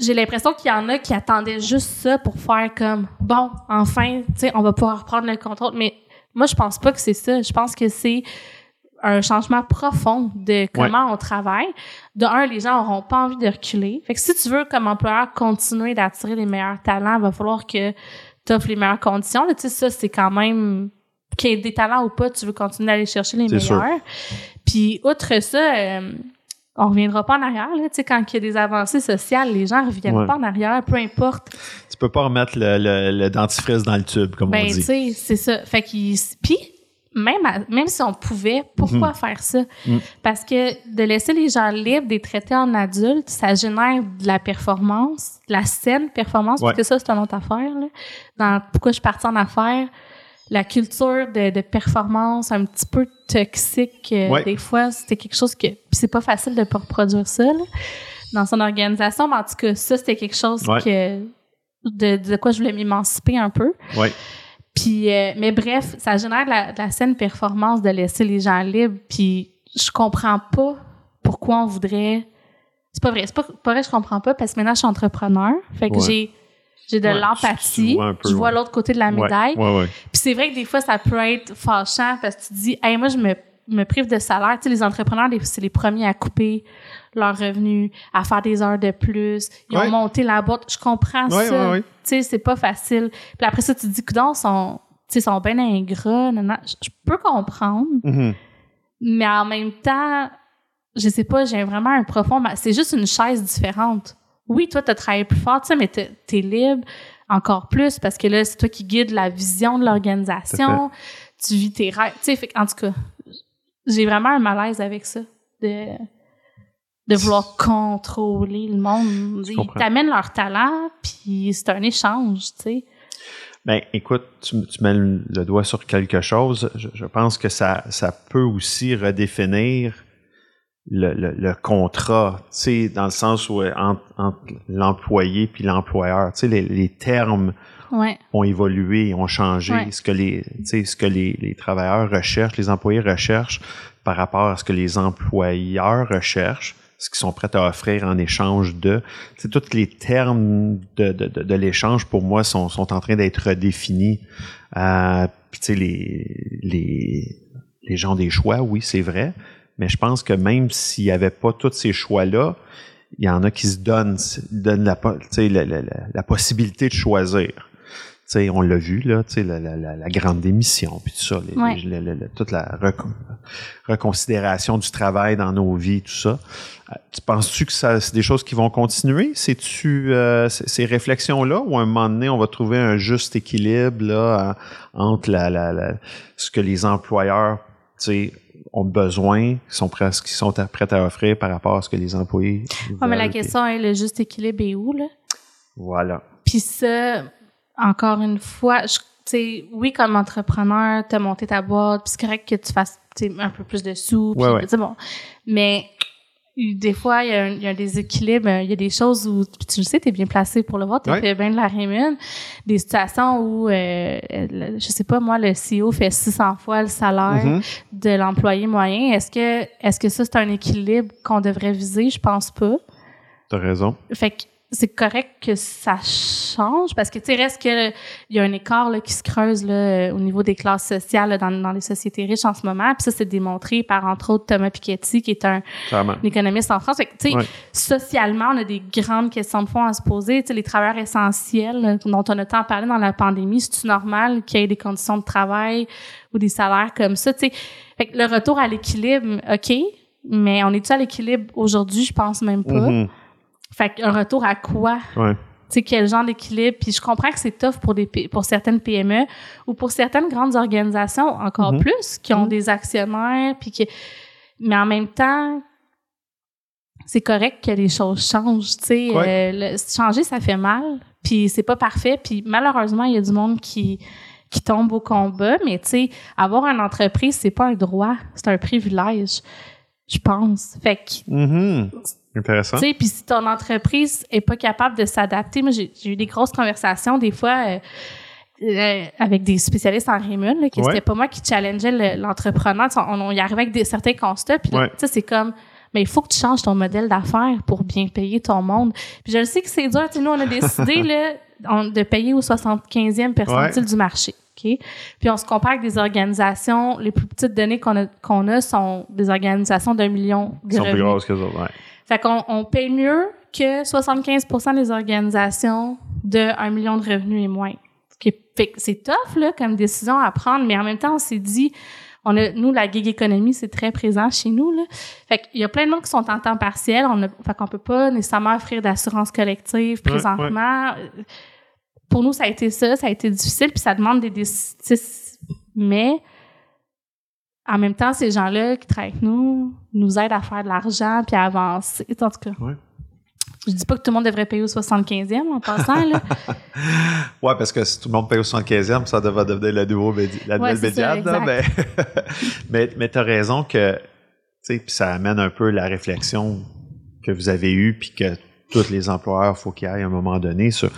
j'ai l'impression qu'il y en a qui attendaient juste ça pour faire comme bon, enfin, tu sais, on va pouvoir reprendre le contrôle. Mais moi, je pense pas que c'est ça. Je pense que c'est un changement profond de comment on travaille. De un, les gens auront pas envie de reculer. Fait que si tu veux, comme employeur, continuer d'attirer les meilleurs talents, il va falloir que tu offres les meilleures conditions. Là, tu sais, ça, c'est quand même qu'il y ait des talents ou pas, tu veux continuer d'aller chercher les sûr. meilleurs. Puis, outre ça, euh, on reviendra pas en arrière. Là. Tu sais, quand il y a des avancées sociales, les gens reviennent Ouais. pas en arrière, peu importe. Tu peux pas remettre le, le, le dentifrice dans le tube, comme Ben, on tu dit. sais, c'est ça. Fait qu'il... Puis, même, à- même si on pouvait, pourquoi faire ça? Mhm. Parce que de laisser les gens libres, des traités en adultes, ça génère de la performance, de la saine performance, Ouais. parce que ça, c'est une autre affaire. Là. Dans pourquoi je suis partie en affaires, la culture de, de performance un petit peu toxique, euh, Ouais. des fois, c'était quelque chose que... Puis c'est pas facile de pas reproduire ça, là, dans son organisation, mais en tout cas, ça, c'était quelque chose Ouais. que... De, de quoi je voulais m'émanciper un peu. Ouais. Puis, euh, mais bref, ça génère de la, de la saine performance de laisser les gens libres. Puis, je comprends pas pourquoi on voudrait. C'est pas vrai, c'est pas, pas vrai, je comprends pas parce que maintenant je suis entrepreneur. Fait que j'ai j'ai de Ouais, l'empathie. tu vois je vois l'autre côté de la médaille. Ouais, ouais, ouais. Puis c'est vrai que des fois, ça peut être fâchant parce que tu te dis, hey, moi, je me, me prive de salaire. Tu sais, les entrepreneurs, c'est les premiers à couper leurs revenus, à faire des heures de plus. Ils Ouais. ont monté la boîte. Je comprends Ouais, ça. ouais, ouais. Tu sais, c'est pas facile. Puis après ça, tu te dis, coudonc, sont, tu sais, sont bien ingrats. Je peux comprendre, Mhm. mais en même temps, je sais pas, j'ai vraiment un profond. C'est juste une chaise différente. Oui, toi, tu as travaillé plus fort, tu mais t'es es libre encore plus parce que là, c'est toi qui guides la vision de l'organisation. Tu vis tes rêves. Tu sais, en tout cas, j'ai vraiment un malaise avec ça. De, de vouloir contrôler le monde. Ils t'amènent leur talent, puis c'est un échange, tu sais. Ben, écoute, tu, tu mets le, le doigt sur quelque chose. Je, je pense que ça, ça peut aussi redéfinir le, le, le contrat, tu sais, dans le sens où euh, entre, entre l'employé puis l'employeur, tu sais, les, les termes Ouais. ont évolué, ont changé. Ouais. Ce que les, tu sais, ce que les, les travailleurs recherchent, les employés recherchent par rapport à ce que les employeurs recherchent, ce qu'ils sont prêts à offrir en échange de. Tu sais, tous les termes de, de, de, de l'échange, pour moi, sont, sont en train d'être redéfinis. Euh, Puis, tu sais, les, les, les gens des choix, oui, c'est vrai. Mais je pense que même s'il n'y avait pas tous ces choix-là, il y en a qui se donnent, donnent la, tu la, la, la, possibilité de choisir. Tu sais, on l'a vu, là, tu sais, la, la, la, grande démission, puis tout ça, les- Ouais. les- le- le- toute la recon- reconsidération du travail dans nos vies, tout ça. Euh, Tu penses-tu que ça, c'est des choses qui vont continuer? C'est-tu euh, ces réflexions-là ou à un moment donné, on va trouver un juste équilibre là, en- entre la, la, la- ce que les employeurs tu sais, ont besoin, qui sont prêts, qui sont prêts à offrir par rapport à ce que les employés. Ouais, mais la question est le juste équilibre est où, là? Voilà. Puis ça, encore une fois, je, tu sais, oui, comme entrepreneur, t'as monté ta boîte, puis c'est correct que tu fasses tu sais, un peu plus de sous, puis Ouais, ouais. bon. Mais des fois, il y, a un, il y a un déséquilibre, il y a des choses où, tu le sais, t'es bien placé pour le voir, t'as Ouais. fait bien de la rémune, des situations où, euh, le- je sais pas, moi, le CEO fait 600 fois le salaire Mhm. de l'employé moyen. Est-ce que, est-ce que ça, c'est un équilibre qu'on devrait viser? Je pense pas. T'as raison. Fait que c'est correct que ça change? Parce que tu sais reste que il y a un écart là, qui se creuse là, au niveau des classes sociales là, dans, dans les sociétés riches en ce moment. Puis ça c'est démontré par entre autres Thomas Piketty qui est un, un économiste en France. Tu sais Ouais. socialement on a des grandes questions de fond à se poser. Tu sais les travailleurs essentiels dont on a tant parlé dans la pandémie c'est normal qu'il y ait des conditions de travail ou des salaires comme ça? Tu sais fait que le retour à l'équilibre ok mais on est-tu à l'équilibre aujourd'hui? Je pense même pas. Mhm. Fait qu'un retour à quoi? Ouais. Tu sais, quel genre d'équilibre? Puis je comprends que c'est tough pour, des, pour certaines PME ou pour certaines grandes organisations encore Mhm. plus, qui ont Mhm. des actionnaires, puis que... Mais en même temps, c'est correct que les choses changent, tu sais. Ouais. Euh, le- changer, ça fait mal, puis c'est pas parfait, puis malheureusement, il y a du monde qui qui tombe au combat, mais tu sais, avoir une entreprise, c'est pas un droit, c'est un privilège, je pense. Fait que Mhm. Intéressant. tu sais, puis si ton entreprise est pas capable de s'adapter, moi j'ai eu des grosses conversations des fois euh, euh, avec des spécialistes en Raymond, là, Ouais. c'était pas moi qui challengeais le- l'entrepreneur, on, on y arrivait avec des, certains constats, puis Ouais. tu sais, c'est comme mais il faut que tu changes ton modèle d'affaires pour bien payer ton monde. Puis je le sais que c'est dur, tu sais, nous on a décidé là on- de payer au 75e percentile du marché. Puis on se compare avec des organisations, les plus petites données qu'on a, qu'on a sont des organisations d'un million de Ils sont plus grosses que autres. Ouais. Fait qu'on on paye mieux que 75% des organisations de 1 million de revenus et moins. C'est tough, là, comme décision à prendre, mais en même temps, on s'est dit, on a, nous, la gig économie, c'est très présent chez nous, là. Fait qu'il y a plein de monde qui sont en temps partiel. On a, fait qu'on peut pas nécessairement offrir d'assurance collective Ouais, présentement. Pour nous, ça a été ça, ça a été difficile, puis ça demande des décisions. Mais en même temps, ces gens-là qui travaillent avec nous nous aident à faire de l'argent puis à avancer. En tout cas, Ouais. je dis pas que tout le monde devrait payer au 75e en passant, là. Ouais, parce que si tout le monde paye au 75e, ça devrait devenir nouveau la Ouais, nouvelle ça, médiane. là, mais mais, mais tu as raison que, tu sais, puis ça amène un peu la réflexion que vous avez eue, puis que tous les employeurs, faut qu'il y ait à un moment donné sur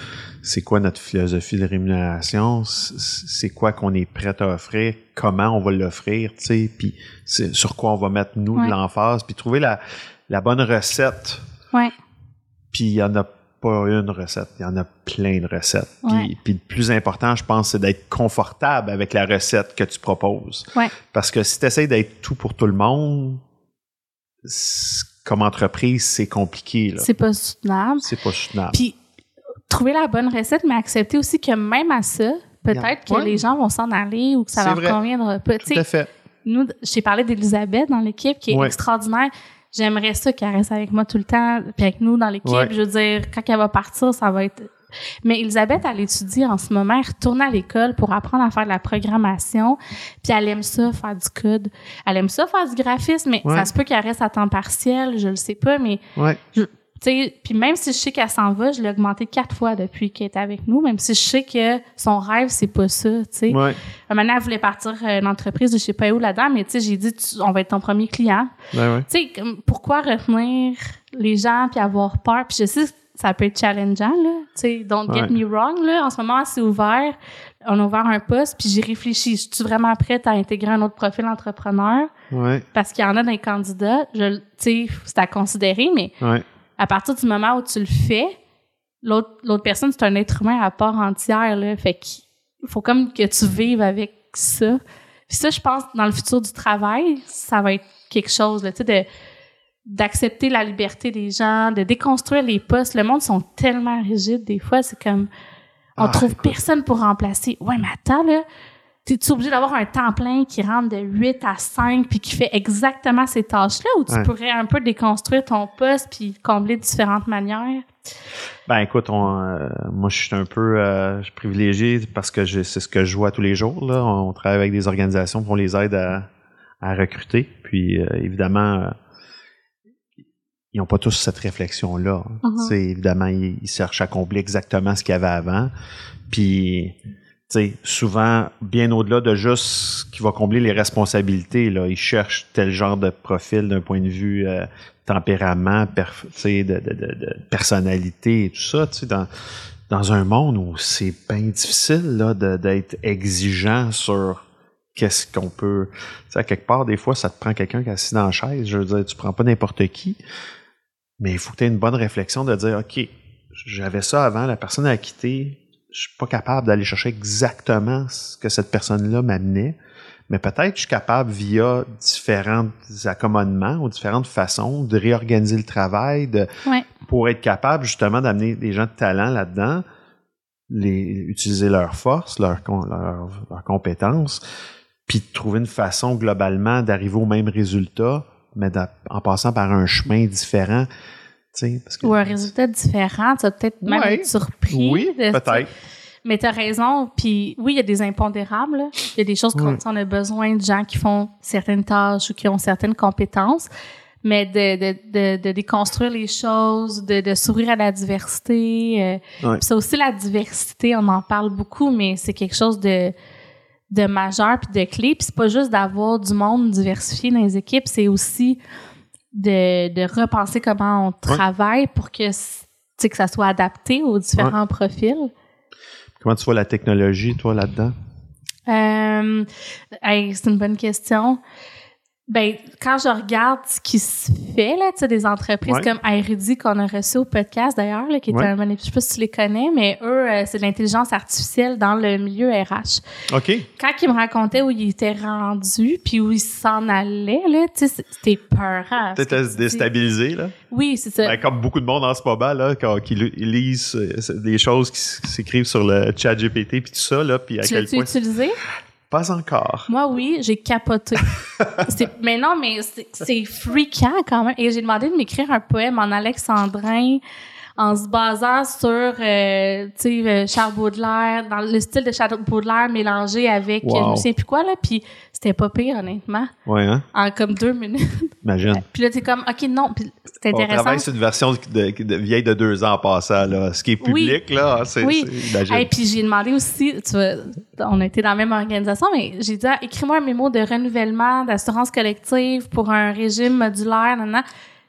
c'est quoi notre philosophie de rémunération, c'est quoi qu'on est prêt à offrir, comment on va l'offrir, tu sais, puis c'est sur quoi on va mettre nous Ouais. de l'emphase, puis trouver la, la bonne recette Ouais. puis il n'y en a pas une recette, il y en a plein de recettes. Puis, Ouais. puis le plus important, je pense, c'est d'être confortable avec la recette que tu proposes. Ouais. Parce que si tu essaies d'être tout pour tout le monde, comme entreprise, c'est compliqué. là. C'est pas soutenable. C'est pas soutenable. Puis, trouver la bonne recette, mais accepter aussi que même à ça, peut-être que Ouais. les gens vont s'en aller ou que ça leur vrai. conviendra pas. Tout à fait. nous, j'ai parlé d'Elisabeth dans l'équipe qui est Ouais. extraordinaire. J'aimerais ça qu'elle reste avec moi tout le temps, puis avec nous dans l'équipe. Ouais. Je veux dire, quand elle va partir, ça va être. Mais Elisabeth, elle étudie en ce moment, elle retourne à l'école pour apprendre à faire de la programmation, puis elle aime ça, faire du code. Elle aime ça, faire du graphisme, mais ça se peut qu'elle reste à temps partiel, je le sais pas, mais Ouais. Puis même si je sais qu'elle s'en va, je l'ai augmenté quatre fois depuis qu'elle est avec nous, même si je sais que son rêve, c'est pas ça, tu sais. Ouais. Moment, elle voulait partir euh, une entreprise de je sais pas où là-dedans, mais tu sais, j'ai dit, tu- on va être ton premier client. Ouais, ouais. Tu sais, pourquoi retenir les gens puis avoir peur? Puis je sais que ça peut être challengeant, là. Tu sais, don't get me wrong, là. En ce moment, c'est ouvert. On a ouvert un poste, puis j'ai réfléchi. Je suis vraiment prête à intégrer un autre profil entrepreneur? Ouais. Parce qu'il y en a des candidats. Je, tu sais, c'est à considérer, mais Ouais. À partir du moment où tu le fais, l'autre personne, c'est un être humain à part entière, là. Fait qu'il faut comme que tu vives avec ça. Puis ça, je pense, dans le futur du travail, ça va être quelque chose, là, tu sais, de d'accepter la liberté des gens, de déconstruire les postes. Le monde sont tellement rigides, des fois, c'est comme, on Ah, trouve écoute. personne pour remplacer. Ouais, mais attends, là, t'es-tu obligé d'avoir un temps plein qui rentre de 8 à 5 puis qui fait exactement ces tâches-là ou tu Ouais. pourrais un peu déconstruire ton poste puis combler de différentes manières? Ben écoute, on, euh, moi je suis un peu euh, privilégié parce que c'est ce que je vois tous les jours. Là. On travaille avec des organisations, on les aide à, à recruter. Puis euh, évidemment, euh, ils n'ont pas tous cette réflexion-là. Mhm. C'est Évidemment, ils, ils cherchent à combler exactement ce qu'il y avait avant. Puis, tu sais, souvent, bien au-delà de juste qui va combler les responsabilités, là, ils cherchent tel genre de profil d'un point de vue euh, tempérament, de, de, de, de personnalité et tout ça, dans, dans un monde où c'est bien difficile là, d'être exigeant sur qu'est-ce qu'on peut. À quelque part, des fois, ça te prend quelqu'un qui est assis dans la chaise. Je veux dire, tu prends pas n'importe qui. Mais il faut que tu aies une bonne réflexion de dire OK, j'avais ça avant, la personne a quitté, je suis pas capable d'aller chercher exactement ce que cette personne-là m'amenait. Mais peut-être je suis capable, via différents accommodements ou différentes façons, de réorganiser le travail, de, Ouais. pour être capable justement d'amener des gens de talent là-dedans, les, utiliser leurs forces, leurs compétences, puis de trouver une façon globalement d'arriver au même résultat, mais en passant par un chemin différent. Parce que, Ou un résultat différent, tu vas peut-être même Ouais. être surpris. oui, peut-être. Mais tu as raison. Puis oui, il y a des impondérables. Il y a des choses qu'on on a besoin de gens qui font certaines tâches ou qui ont certaines compétences. Mais de, de, de, de déconstruire les choses, de, de s'ouvrir à la diversité. euh, Ouais. puis ça aussi, la diversité, on en parle beaucoup, mais c'est quelque chose de, de majeur puis de clé. Puis c'est pas juste d'avoir du monde diversifié dans les équipes, c'est aussi de, de repenser comment on travaille pour que, que ça soit adapté aux différents profils. Comment tu vois la technologie, toi, là-dedans? Euh, hey, c'est une bonne question. Ben, quand je regarde ce qui se fait, là, tu sais, des entreprises Ouais. comme Airidi qu'on a reçu au podcast d'ailleurs, là, qui est Ouais. un je sais pas si tu les connais, mais eux, euh, c'est de l'intelligence artificielle dans le milieu RH. OK. Quand ils me racontaient où ils étaient rendus, puis où ils s'en allaient, là, tu sais, c'était peurant. Peut-être tu- déstabiliser, là. Oui, c'est ça. Ben, comme beaucoup de monde en ce moment, là, quand- lu- lisent euh, des choses qui s'écrivent sur le chat GPT puis tout ça, là, puis à tu quel point... utilisé? Pas encore. Moi, oui, j'ai capoté. Mais non, mais c'est- freakant quand même. Et j'ai demandé de m'écrire un poème en alexandrin en se basant sur, euh, tu sais, euh, Charles Baudelaire, dans le style de Charles Baudelaire mélangé avec euh, Wow. je souviens plus quoi, là. Puis c'était pas pire, honnêtement, Ouais, hein? en comme deux minutes. Imagine. Puis là, t'es comme, OK, non. Puis c'est On intéressant. travaille sur une version de, de- vieille de deux ans en passant, là. Ce qui est Oui. public, là, c'est... Oui. c'est- imagine. Et puis j'ai demandé aussi, tu vois, on a été dans la même organisation, mais j'ai dit, ah, écris-moi un mémo de renouvellement d'assurance collective pour un régime modulaire. nan, nan.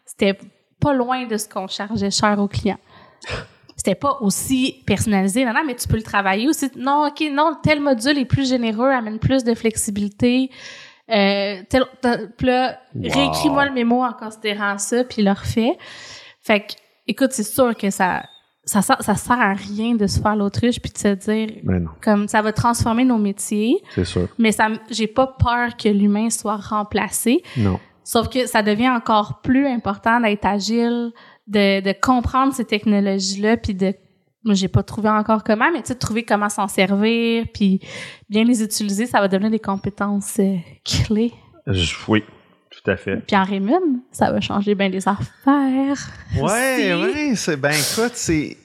C'était pas loin de ce qu'on chargeait cher aux clients. C'était pas aussi personnalisé, nan, nan, mais tu peux le travailler aussi. Non, ok, non, tel module est plus généreux, amène plus de flexibilité. Euh, tel, tel- puis là, Wow. réécris-moi le mémo en considérant ça, puis le refait. Fait que, écoute, c'est sûr que ça, ça, sert- ça sert à rien de se faire l'autruche puis de se dire non, comme ça va transformer nos métiers, c'est sûr. mais ça, j'ai pas peur que l'humain soit remplacé. Non. Sauf que ça devient encore plus important d'être agile, de, de comprendre ces technologies-là, puis de moi j'ai pas trouvé encore comment, mais tu sais de trouver comment s'en servir, puis bien les utiliser, ça va devenir des compétences euh, clés. Je- oui, tout à fait. Puis en Raymond, ça va changer bien des affaires. Ouais, ouais, c'est ben écoute, c'est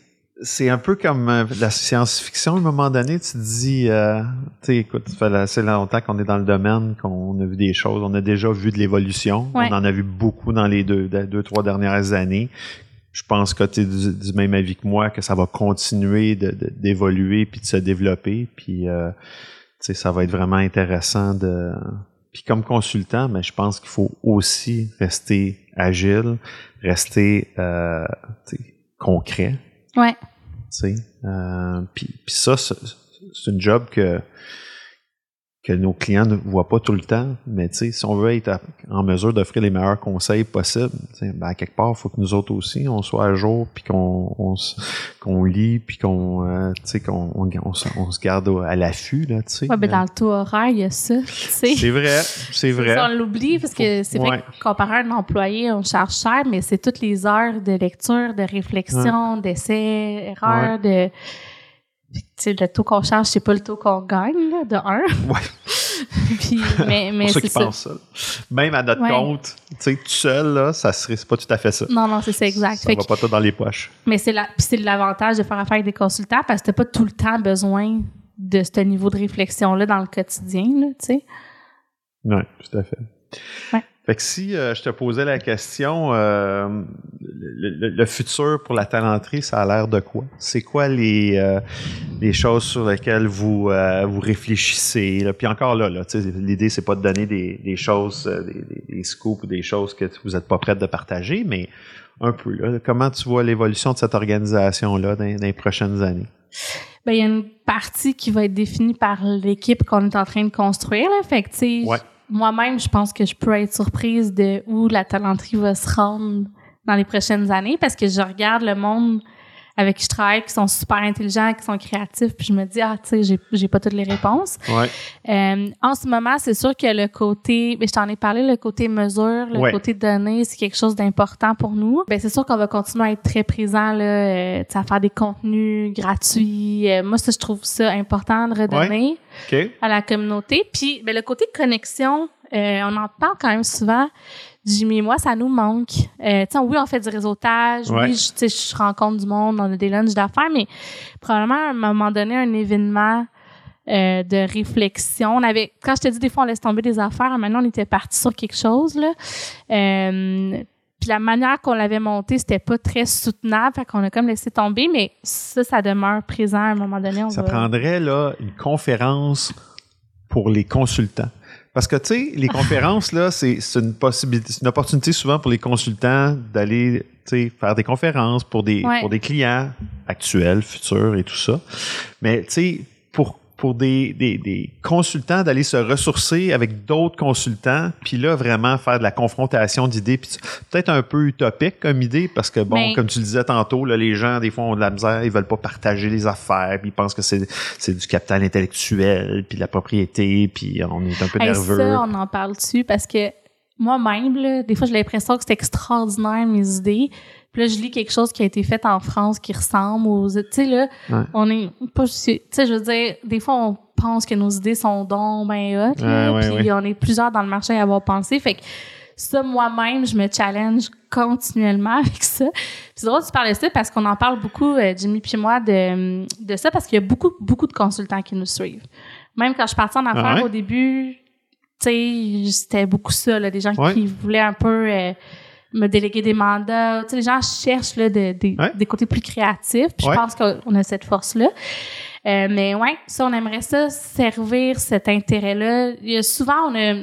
c'est un peu comme euh, la science-fiction. À un moment donné, tu te dis, euh, tu écoute, ça fait assez longtemps qu'on est dans le domaine, qu'on a vu des choses, on a déjà vu de l'évolution. Ouais. On en a vu beaucoup dans les deux, deux, trois dernières années. Je pense que tu es du, du même avis que moi, que ça va continuer d'évoluer puis de se développer. Puis, euh, tu sais, ça va être vraiment intéressant de. Puis comme consultant, mais je pense qu'il faut aussi rester agile, rester euh, concret. Ouais. Tu sais. Euh, ça, c'est une job que que nos clients ne voient pas tout le temps, mais tu sais, si on veut être à- en mesure d'offrir les meilleurs conseils possibles, tu sais, ben, à quelque part, il faut que nous autres aussi, on soit à jour, puis qu'on on, qu'on lit, puis qu'on euh, tu sais, qu'on on, on se- on se garde à l'affût, là, tu sais. Ouais, ben dans le taux horaire, il y a ça. C'est vrai, c'est vrai. Ça, on l'oublie parce que c'est vrai que comparé à un employé, on charge cher, mais c'est toutes les heures de lecture, de réflexion, d'essais, erreurs, de. Sais, le taux qu'on charge, c'est pas le taux qu'on gagne, là, de un. Ouais. Puis, mais mais pour ceux qui ça. pensent ça. Même à notre Ouais. compte, tu sais, tout seul, là, ça serait pas tout à fait ça. Non, non, c'est ça, exact. Ça Fait va que- pas tout dans les poches. mais c'est la, l'avantage de faire affaire avec des consultants parce que t'as pas tout le temps besoin de ce niveau de réflexion-là dans le quotidien, là, tu sais. Oui, tout à fait. Ouais. Fait que si euh, je te posais la question, euh, le, futur pour la talenterie, ça a l'air de quoi? C'est quoi les, euh, les choses sur lesquelles vous, euh, vous réfléchissez? là? Puis encore là, là l'idée, c'est pas de donner des, des choses, euh, des, scoops ou des choses que vous n'êtes pas prête de partager, mais un peu. Là, comment tu vois l'évolution de cette organisation-là dans, dans les prochaines années? Ben, il y a une partie qui va être définie par l'équipe qu'on est en train de construire. Là. Fait que, Ouais. moi-même, je pense que je peux être surprise de où la talenterie va se rendre dans les prochaines années parce que je regarde le monde avec qui je travaille qui sont super intelligents, qui sont créatifs, puis je me dis, ah, tu sais, j'ai, j'ai pas toutes les réponses. Ouais. Euh, en ce moment, c'est sûr que le côté, ben, je t'en ai parlé, le côté mesure, le Ouais. côté données, c'est quelque chose d'important pour nous. Ben, c'est sûr qu'on va continuer à être très présent là, euh, tu sais, à faire des contenus gratuits. Euh, moi, ça, je trouve ça important de redonner OK. à la communauté. Puis, ben, le côté connexion, euh, on en parle quand même souvent. Jimmy moi, ça nous manque. Euh, oui, on fait du réseautage. Ouais. Oui, je, je rencontre du monde, on a des lunchs d'affaires, mais probablement à un moment donné, un événement euh, de réflexion. On avait, quand je te dis des fois, on laisse tomber des affaires, maintenant on était parti sur quelque chose là. Euh, puis la manière qu'on l'avait monté, c'était pas très soutenable, fait qu'on a comme laissé tomber, mais ça, ça demeure présent à un moment donné. On Ça va... prendrait là une conférence pour les consultants. Parce que, tu sais, les conférences, là, c'est une possibilité, c'est une opportunité souvent pour les consultants d'aller, tu sais, faire des conférences pour des, Ouais. pour des clients actuels, futurs et tout ça. Mais, tu sais, pour, des, des, des consultants d'aller se ressourcer avec d'autres consultants, puis là, vraiment faire de la confrontation d'idées, puis peut-être un peu utopique comme idée, parce que, bon, Mais- comme tu le disais tantôt, là, les gens, des fois, ont de la misère, ils veulent pas partager les affaires, puis ils pensent que c'est c'est du capital intellectuel, puis de la propriété, puis on est un peu Hey, nerveux. ça, on en parle dessus parce que moi-même, là, des fois, j'ai l'impression que c'est extraordinaire, mes idées. Puis là, je lis quelque chose qui a été fait en France qui ressemble aux... Tu sais, là, Ouais. on est pas... Tu sais, je veux dire, des fois, on pense que nos idées sont donc ben hot, là, Ouais, puis ouais. on est plusieurs dans le marché à avoir pensé. Fait que ça, moi-même, je me challenge continuellement avec ça. Puis c'est drôle que tu parles de ça parce qu'on en parle beaucoup, euh, Jimmy puis moi, de, de ça parce qu'il y a beaucoup, beaucoup de consultants qui nous suivent. Même quand je partais en affaires Ah au début, tu sais, c'était beaucoup ça, là, des gens Ouais. qui voulaient un peu euh, me déléguer des mandats. Tu sais, les gens cherchent là, de- de- Ouais. des côtés plus créatifs. Puis Ouais. je pense qu'on a cette force-là. Euh, mais ouais, ça, on aimerait ça servir cet intérêt-là. Il y a souvent, on a,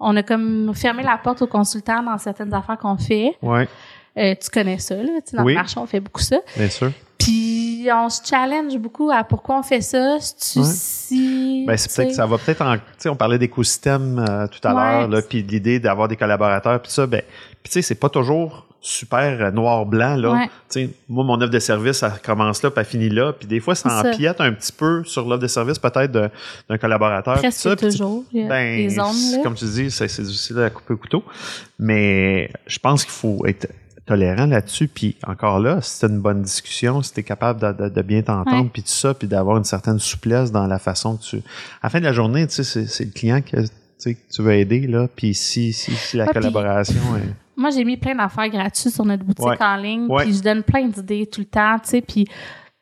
on a comme fermé la porte aux consultants dans certaines affaires qu'on fait. Ouais, Euh, tu connais ça, là. Tu sais, dans Oui. le marché, on fait beaucoup ça. bien sûr. Puis on se challenge beaucoup à pourquoi on fait ça. C'est-tu Ouais. si... Ben, c'est peut-être tu ça va peut-être en. Tu sais, on parlait d'écosystème euh, tout à Ouais. l'heure, là, puis l'idée d'avoir des collaborateurs, puis ça, ben, puis tu sais, c'est pas toujours super euh, noir-blanc, là. Ouais. Tu sais, moi, mon offre de service, ça commence là, puis elle finit là, puis des fois, ça empiète un petit peu sur l'offre de service, peut-être, d'un collaborateur. Presque ça, tu- toujours. A Ben, là. comme tu dis, c'est difficile à couper au couteau. Mais je pense qu'il faut être tolérant là-dessus. Puis encore là, si c'est une bonne discussion, si tu es capable de, de- de bien t'entendre, puis tout ça, puis d'avoir une certaine souplesse dans la façon que tu... À la fin de la journée, tu sais, c'est le client que, tu sais, que tu veux aider, là. Puis si, si, si la puis- collaboration est... Moi, j'ai mis plein d'affaires gratuites sur notre boutique Ouais. en ligne. Puis je donne plein d'idées tout le temps, tu sais. Puis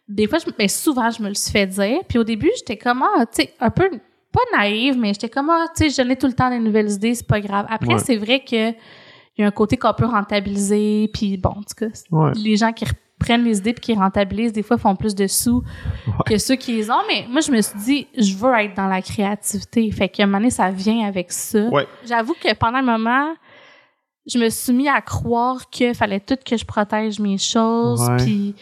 des fois, je, ben, souvent, je me le suis fait dire. Puis au début, j'étais comme, ah, tu sais, un peu, pas naïve, mais j'étais comme, ah, tu sais, je donnais tout le temps des nouvelles idées, c'est pas grave. Après, Ouais. c'est vrai que il y a un côté qu'on peut rentabiliser. Puis bon, en tout cas, Ouais. les gens qui prennent les idées puis qui rentabilisent, des fois, font plus de sous que ceux qui les ont. Mais moi, je me suis dit, je veux être dans la créativité. Fait qu'à un moment donné, ça vient avec ça. Ouais. J'avoue que pendant un moment, je me suis mis à croire qu'il fallait tout que je protège mes choses. Puis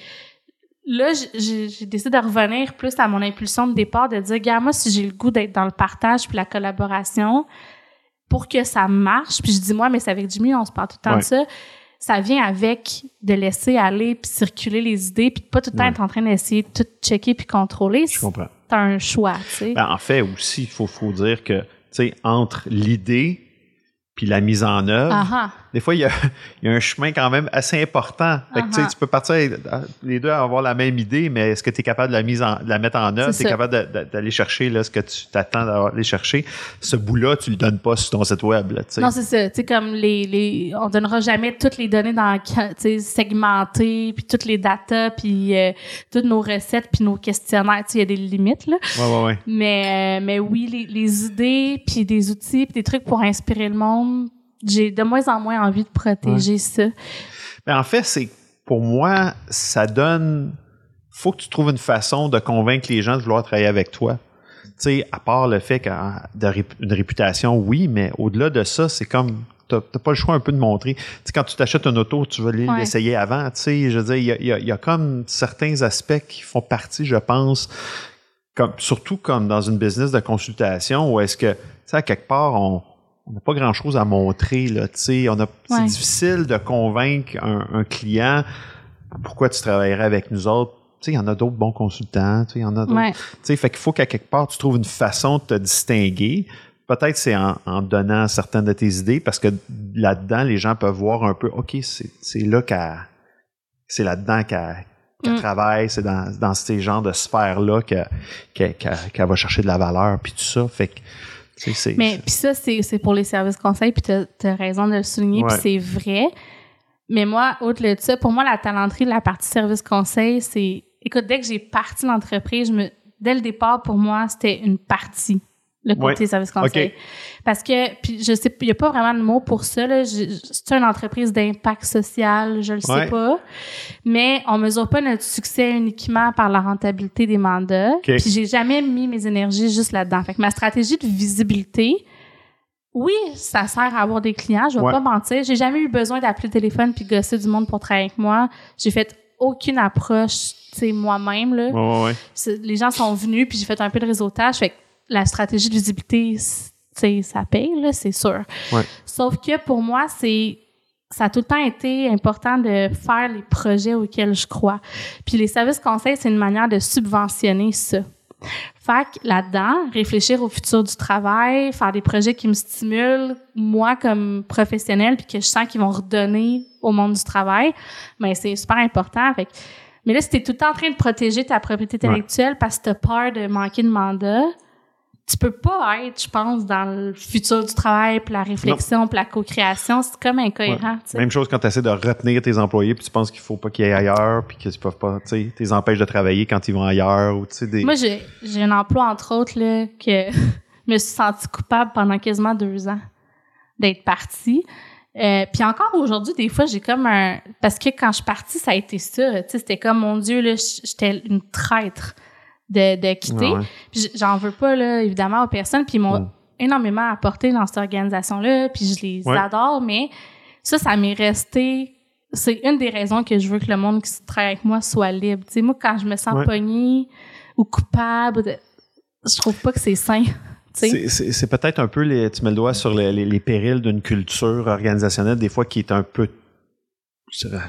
là, j'ai j'ai décidé de revenir plus à mon impulsion de départ, de dire, gars, moi, si j'ai le goût d'être dans le partage puis la collaboration, pour que ça marche, puis je dis moi, mais c'est avec Jimmy, on se parle tout le temps Ouais. de ça, ça vient avec de laisser aller puis circuler les idées puis de pas tout le temps Ouais. être en train d'essayer de tout checker puis contrôler. Je comprends. C'est un choix, tu sais. Ben, en fait, aussi, il faut, faut dire que, tu sais, entre l'idée puis la mise en œuvre. Ah ah. Des fois, il y, a, il y a un chemin quand même assez important. Fait que, tu sais, Uh-huh. tu peux partir avec- les deux à avoir la même idée, mais est-ce que tu es capable de la, mise en, de la mettre en œuvre? Tu es capable d'aller chercher là, ce que tu t'attends d'aller chercher. Ce bout-là, tu le donnes pas sur ton site web. Là, tu sais. Non, c'est ça. Tu sais, comme les, les, on donnera jamais toutes les données dans, tu sais, segmentées, puis toutes les datas, puis euh, toutes nos recettes, puis nos questionnaires. Tu sais, il y a des limites, là. Ouais, ouais, ouais. Mais, euh, mais oui, les, les idées, puis des outils, puis des trucs pour inspirer le monde, j'ai de moins en moins envie de protéger ça. Mais en fait, c'est pour moi, ça donne. faut que tu trouves une façon de convaincre les gens de vouloir travailler avec toi. Tu sais, à part le fait qu'une réputation, oui, mais au-delà de ça, c'est comme. T'as pas le choix un peu de montrer. Tu sais, quand tu t'achètes une auto, tu veux Ouais. l'essayer avant. Tu sais, je veux dire, il y a, il y a- il y a comme certains aspects qui font partie, je pense, comme, surtout comme dans une business de consultation où est-ce que, tu sais, à quelque part, on on n'a pas grand-chose à montrer, là, tu sais. On a, c'est difficile de convaincre un, un client pourquoi tu travaillerais avec nous autres. Tu sais, il y en a d'autres bons consultants, tu sais, il y en a d'autres. Ouais. Tu sais, fait qu'il faut qu'à quelque part, tu trouves une façon de te distinguer. Peut-être c'est en, en donnant certaines de tes idées, parce que là-dedans, les gens peuvent voir un peu, OK, c'est, c'est là qu'elle, c'est là-dedans qu'elle, qu'elle Mm. travaille, c'est dans, dans ces genres de sphères-là que- qu'elle, qu'elle- qu'elle va chercher de la valeur, puis tout ça. Fait que, c'est... Mais puis ça, c'est pour les services conseils, puis t'as as raison de le souligner, puis Ouais. c'est vrai. Mais moi, au-delà de ça, pour moi, la talenterie, la partie service conseil, c'est... Écoute, dès que j'ai parti l'entreprise, je me... dès le départ, pour moi, c'était une partie, le côté Ouais. service conseil. OK. Parce que, puis je sais, il n'y a pas vraiment de mot pour ça. C'est une entreprise d'impact social, je le sais pas. Mais on mesure pas notre succès uniquement par la rentabilité des mandats. OK. Puis j'ai jamais mis mes énergies juste là-dedans. Fait que ma stratégie de visibilité, oui, ça sert à avoir des clients, je vais Ouais. pas mentir. J'ai jamais eu besoin d'appeler le téléphone puis gosser du monde pour travailler avec moi. J'ai fait aucune approche, tu sais, moi-même, là. Les gens sont venus puis j'ai fait un peu de réseautage fait que la stratégie de visibilité tu ça paye là c'est sûr Ouais. sauf que pour moi c'est ça a tout le temps été important de faire les projets auxquels je crois puis les services conseils c'est une manière de subventionner ça fait que là-dedans, réfléchir au futur du travail, faire des projets qui me stimulent, moi comme professionnelle, puis que je sens qu'ils vont redonner au monde du travail, mais c'est super important. Fait que- mais là, si t'es tout le temps en train de protéger ta propriété intellectuelle parce que t'as peur de manquer de mandat, tu peux pas être, je pense, dans le futur du travail, puis la réflexion, puis la co-création. C'est comme incohérent. Même chose quand tu essaies de retenir tes employés, puis tu penses qu'il faut pas qu'ils aillent ailleurs, puis qu'ils peuvent pas, tu sais, t'es empêches de travailler quand ils vont ailleurs, ou tu sais, des... Moi, j'ai j'ai un emploi, entre autres, là, que je me suis sentie coupable pendant quasiment deux ans d'être partie. Euh, puis encore aujourd'hui, des fois, j'ai comme un... Parce que quand je suis partie, ça a été ça. Tu sais, c'était comme, mon Dieu, là, j'étais une traître de, de quitter. Puis j'en veux pas, là, évidemment, aux personnes. Puis ils m'ont Mm. énormément apporté dans cette organisation-là. Puis je les adore, mais ça, ça m'est resté... C'est une des raisons que je veux que le monde qui travaille avec moi soit libre. Tu sais, moi, quand je me sens Ouais. pognée ou coupable, de- je trouve pas que c'est sain. tu sais. C'est- peut-être un peu, les, tu mets le doigt sur les, les- les périls d'une culture organisationnelle, des fois qui est un peu,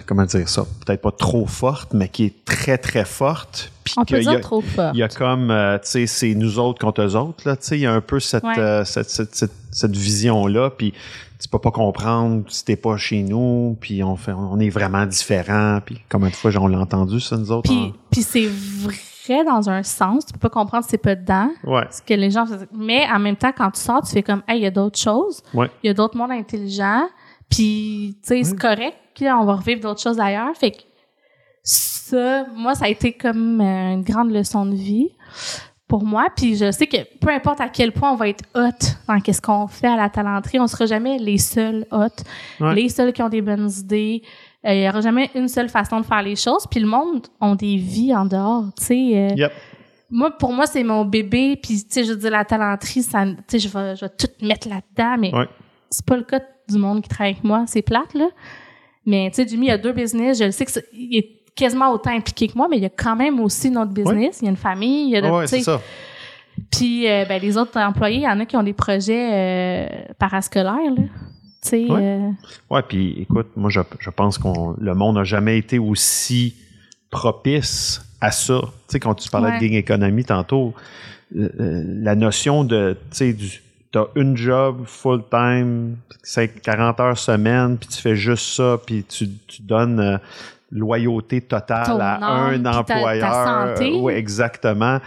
comment dire ça, peut-être pas trop forte, mais qui est très, très forte. Puis On peut y a- trop fort. Il y a comme, euh, tu sais, c'est nous autres contre eux autres, là, tu sais, il y a un peu cette, Ouais. euh, cette, cette, cette, cette vision-là, puis tu peux pas comprendre si t'es pas chez nous, puis on fait, on est vraiment différents, puis combien de fois on l'a entendu, ça, nous autres? Puis, puis c'est vrai dans un sens. Tu peux pas comprendre si c'est pas dedans. Ouais, Ce que les gens faisaient. Mais en même temps, quand tu sors, tu fais comme, hey, il y a d'autres choses. ouais. Il y a d'autres mondes intelligents. Puis, tu sais, c'est correct. là, on va revivre d'autres choses ailleurs. Fait que ça, moi, ça a été comme euh, une grande leçon de vie pour moi. Puis je sais que peu importe à quel point on va être hot dans qu'est-ce qu'on fait à la talenterie, on sera jamais les seuls hot, Ouais. les seuls qui ont des bonnes idées. Euh, Il y aura jamais une seule façon de faire les choses. Puis le monde ont des vies en dehors, tu sais. euh, Yep. moi, pour moi, c'est mon bébé. Puis, tu sais, je dire, la talenterie, ça, tu sais, je vais, je vais tout mettre là-dedans. Mais Ouais. c'est pas le cas du monde qui travaille avec moi. C'est plate, là. Mais, tu sais, Jimmy, il a deux business. Je le sais que c'est- il est quasiment autant impliqué que moi, mais il y a quand même aussi notre business. Il y a une famille. Il y a de- Ouais, tu sais, c'est ça. Puis, euh, ben, les autres employés, il y en a qui ont des projets euh, parascolaires, là. Tu sais, Ouais. euh, Ouais, puis écoute, moi, je, je pense qu'on le monde n'a jamais été aussi propice à ça. Tu sais, quand tu parlais Ouais. de gig economy tantôt, la notion de, tu sais, du as une job full-time, 40 heures semaine, puis tu fais juste ça, puis tu, tu donnes euh, loyauté totale Ton à âme, un puis ta- ta employeur. santé. oui, exactement.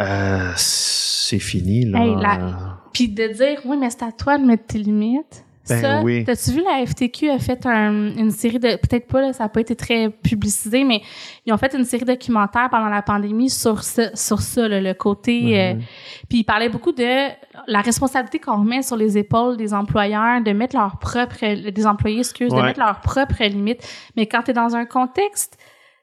Euh, c'est fini, là. Hey, Puis de dire, oui, mais c'est à toi de mettre tes limites. Ben ça, oui. t'as-tu vu, la FTQ a fait un- une série de, peut-être pas, là, ça n'a pas été très publicisé, mais ils ont fait une série documentaire pendant la pandémie sur ça, sur ça là, le côté. euh, puis ils parlaient beaucoup de la responsabilité qu'on remet sur les épaules des employeurs, de mettre leurs propres, des employés, excuse, de mettre leurs propres limites. Mais quand tu es dans un contexte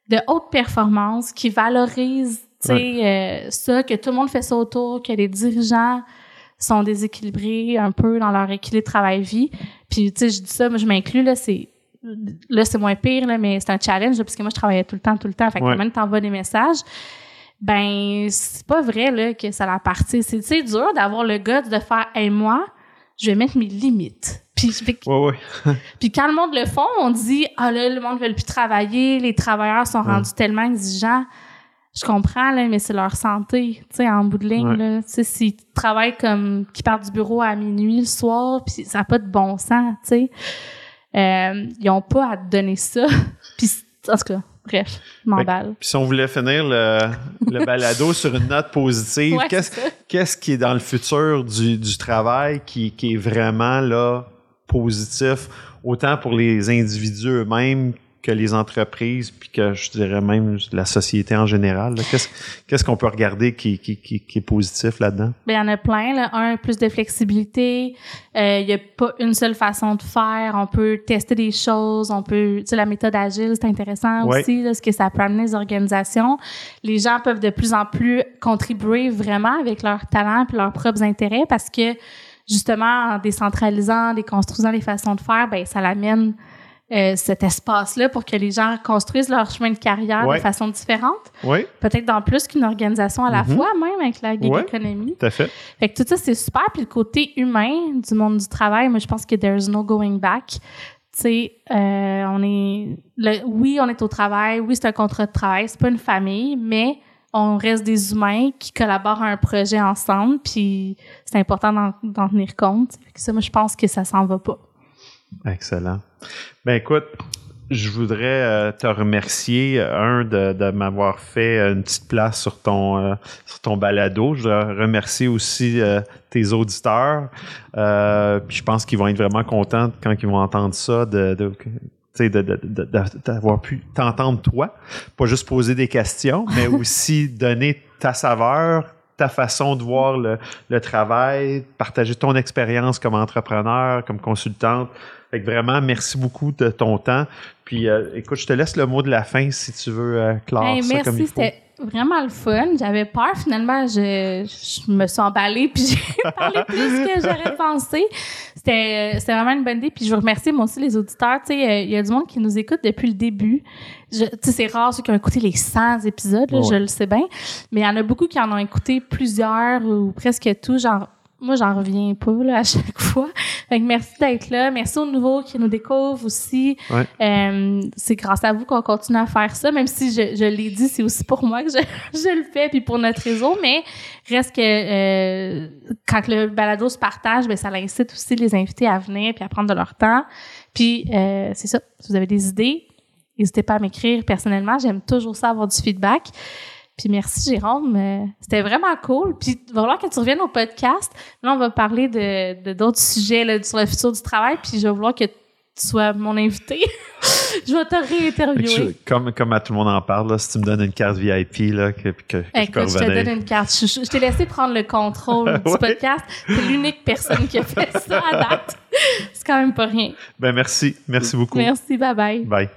de haute performance qui valorise, tu sais, euh, ça, que tout le monde fait ça autour, que les dirigeants sont déséquilibrés un peu dans leur équilibre travail-vie. Puis, tu sais, je dis ça, moi, je m'inclus, là, c'est là, c'est moins pire, là, mais c'est un challenge, là, parce que moi, je travaillais tout le temps, tout le temps. Fait que Ouais. même t'envoies des messages, ben, c'est pas vrai, là, que ça la partie. C'est, c'est dur d'avoir le guts de faire, hey, moi, je vais mettre mes limites. Puis, je vais- Oui, oui. puis quand le monde le font, on dit ah là le monde veut plus travailler, les travailleurs sont rendus tellement exigeants. Je comprends là, mais c'est leur santé, tu sais en bout de ligne Ouais. là, tu sais s'ils travaillent comme qui partent du bureau à minuit le soir, puis ça n'a pas de bon sens, tu sais. Euh, ils ont pas à te donner ça. puis en tout cas, bref, je m'emballe. Puis si on voulait finir le, le balado sur une note positive, Ouais, qu'est-ce qui est dans le futur du, du travail qui, qui est vraiment là positif, autant pour les individus eux-mêmes que les entreprises, puis que je dirais même la société en général. Qu'est-ce qu'on peut regarder qui, qui, qui, qui est positif là-dedans? Ben, il y en a plein. Là. Un, plus de flexibilité. Euh, Il y a pas une seule façon de faire. On peut tester des choses. On peut... Tu sais, la méthode agile, c'est intéressant Ouais. aussi, là, ce que ça peut amener les organisations. Les gens peuvent de plus en plus contribuer vraiment avec leurs talents et leurs propres intérêts parce que, justement, en décentralisant, déconstruisant les façons de faire, ben ça l'amène euh, cet espace-là pour que les gens construisent leur chemin de carrière Ouais. de façon différente. Oui, Peut-être dans plus qu'une organisation à la Mhm. fois, même avec la gig Ouais. economy. tout à fait. Fait que tout ça, c'est super. Puis le côté humain du monde du travail, moi, je pense que there's no going back. Tu sais, euh, on est... le- oui, on est au travail. Oui, c'est un contrat de travail. C'est pas une famille, mais on reste des humains qui collaborent à un projet ensemble. Puis c'est important d'en, d'en tenir compte. Fait que ça, moi, je pense que ça s'en va pas. Excellent. Ben écoute, je voudrais euh, te remercier, euh, un, de, de m'avoir fait euh, une petite place sur ton, euh, sur ton balado. Je voudrais remercier aussi euh, tes auditeurs. Euh, puis je pense qu'ils vont être vraiment contents quand ils vont entendre ça, de, de, tu sais, de- de- de- de- d'avoir pu t'entendre toi. Pas juste poser des questions, mais aussi donner ta saveur, ta façon de voir le, le travail, partager ton expérience comme entrepreneur, comme consultante. Fait que vraiment, merci beaucoup de ton temps. Puis, euh, écoute, je te laisse le mot de la fin si tu veux euh, clore Hey, merci, c'était vraiment le fun. J'avais peur, finalement, je, je me suis emballée puis j'ai parlé plus que j'aurais pensé. C'était c'était vraiment une bonne idée. Puis je vous remercie, moi aussi, les auditeurs. Tu sais, euh, il y a du monde qui nous écoute depuis le début. Je- Tu sais, c'est rare ceux qui ont écouté les 100 épisodes, là, Ouais. je le sais bien. Mais il y en a beaucoup qui en ont écouté plusieurs ou presque tout. Genre, moi, j'en reviens pas là, à chaque fois. Fait que merci d'être là. Merci aux nouveaux qui nous découvrent aussi. Ouais. Euh, c'est grâce à vous qu'on continue à faire ça, même si je, je l'ai dit, c'est aussi pour moi que je, je le fais, puis pour notre réseau, mais reste que euh, quand le balado se partage, ben ça incite aussi les invités à venir puis à prendre de leur temps. Puis euh, c'est ça, si vous avez des idées, n'hésitez pas à m'écrire personnellement, j'aime toujours ça avoir du feedback. Puis merci Jérôme, Euh, c'était vraiment cool. Puis il va falloir que tu reviennes au podcast. Là, on va parler de d'autres sujets là, sur le futur du travail, puis je vais vouloir que tu sois mon invité. je vais te réinterviewer. comme, comme à tout le monde en parle, là, si tu me donnes une carte VIP, là, que, que, que je peux Écoute, je te donne une carte. Je, t'ai laissé prendre le contrôle du Ouais. podcast. T'es l'unique personne qui a fait ça à date. C'est quand même pas rien. Ben merci. Merci beaucoup. Merci, bye bye. Bye.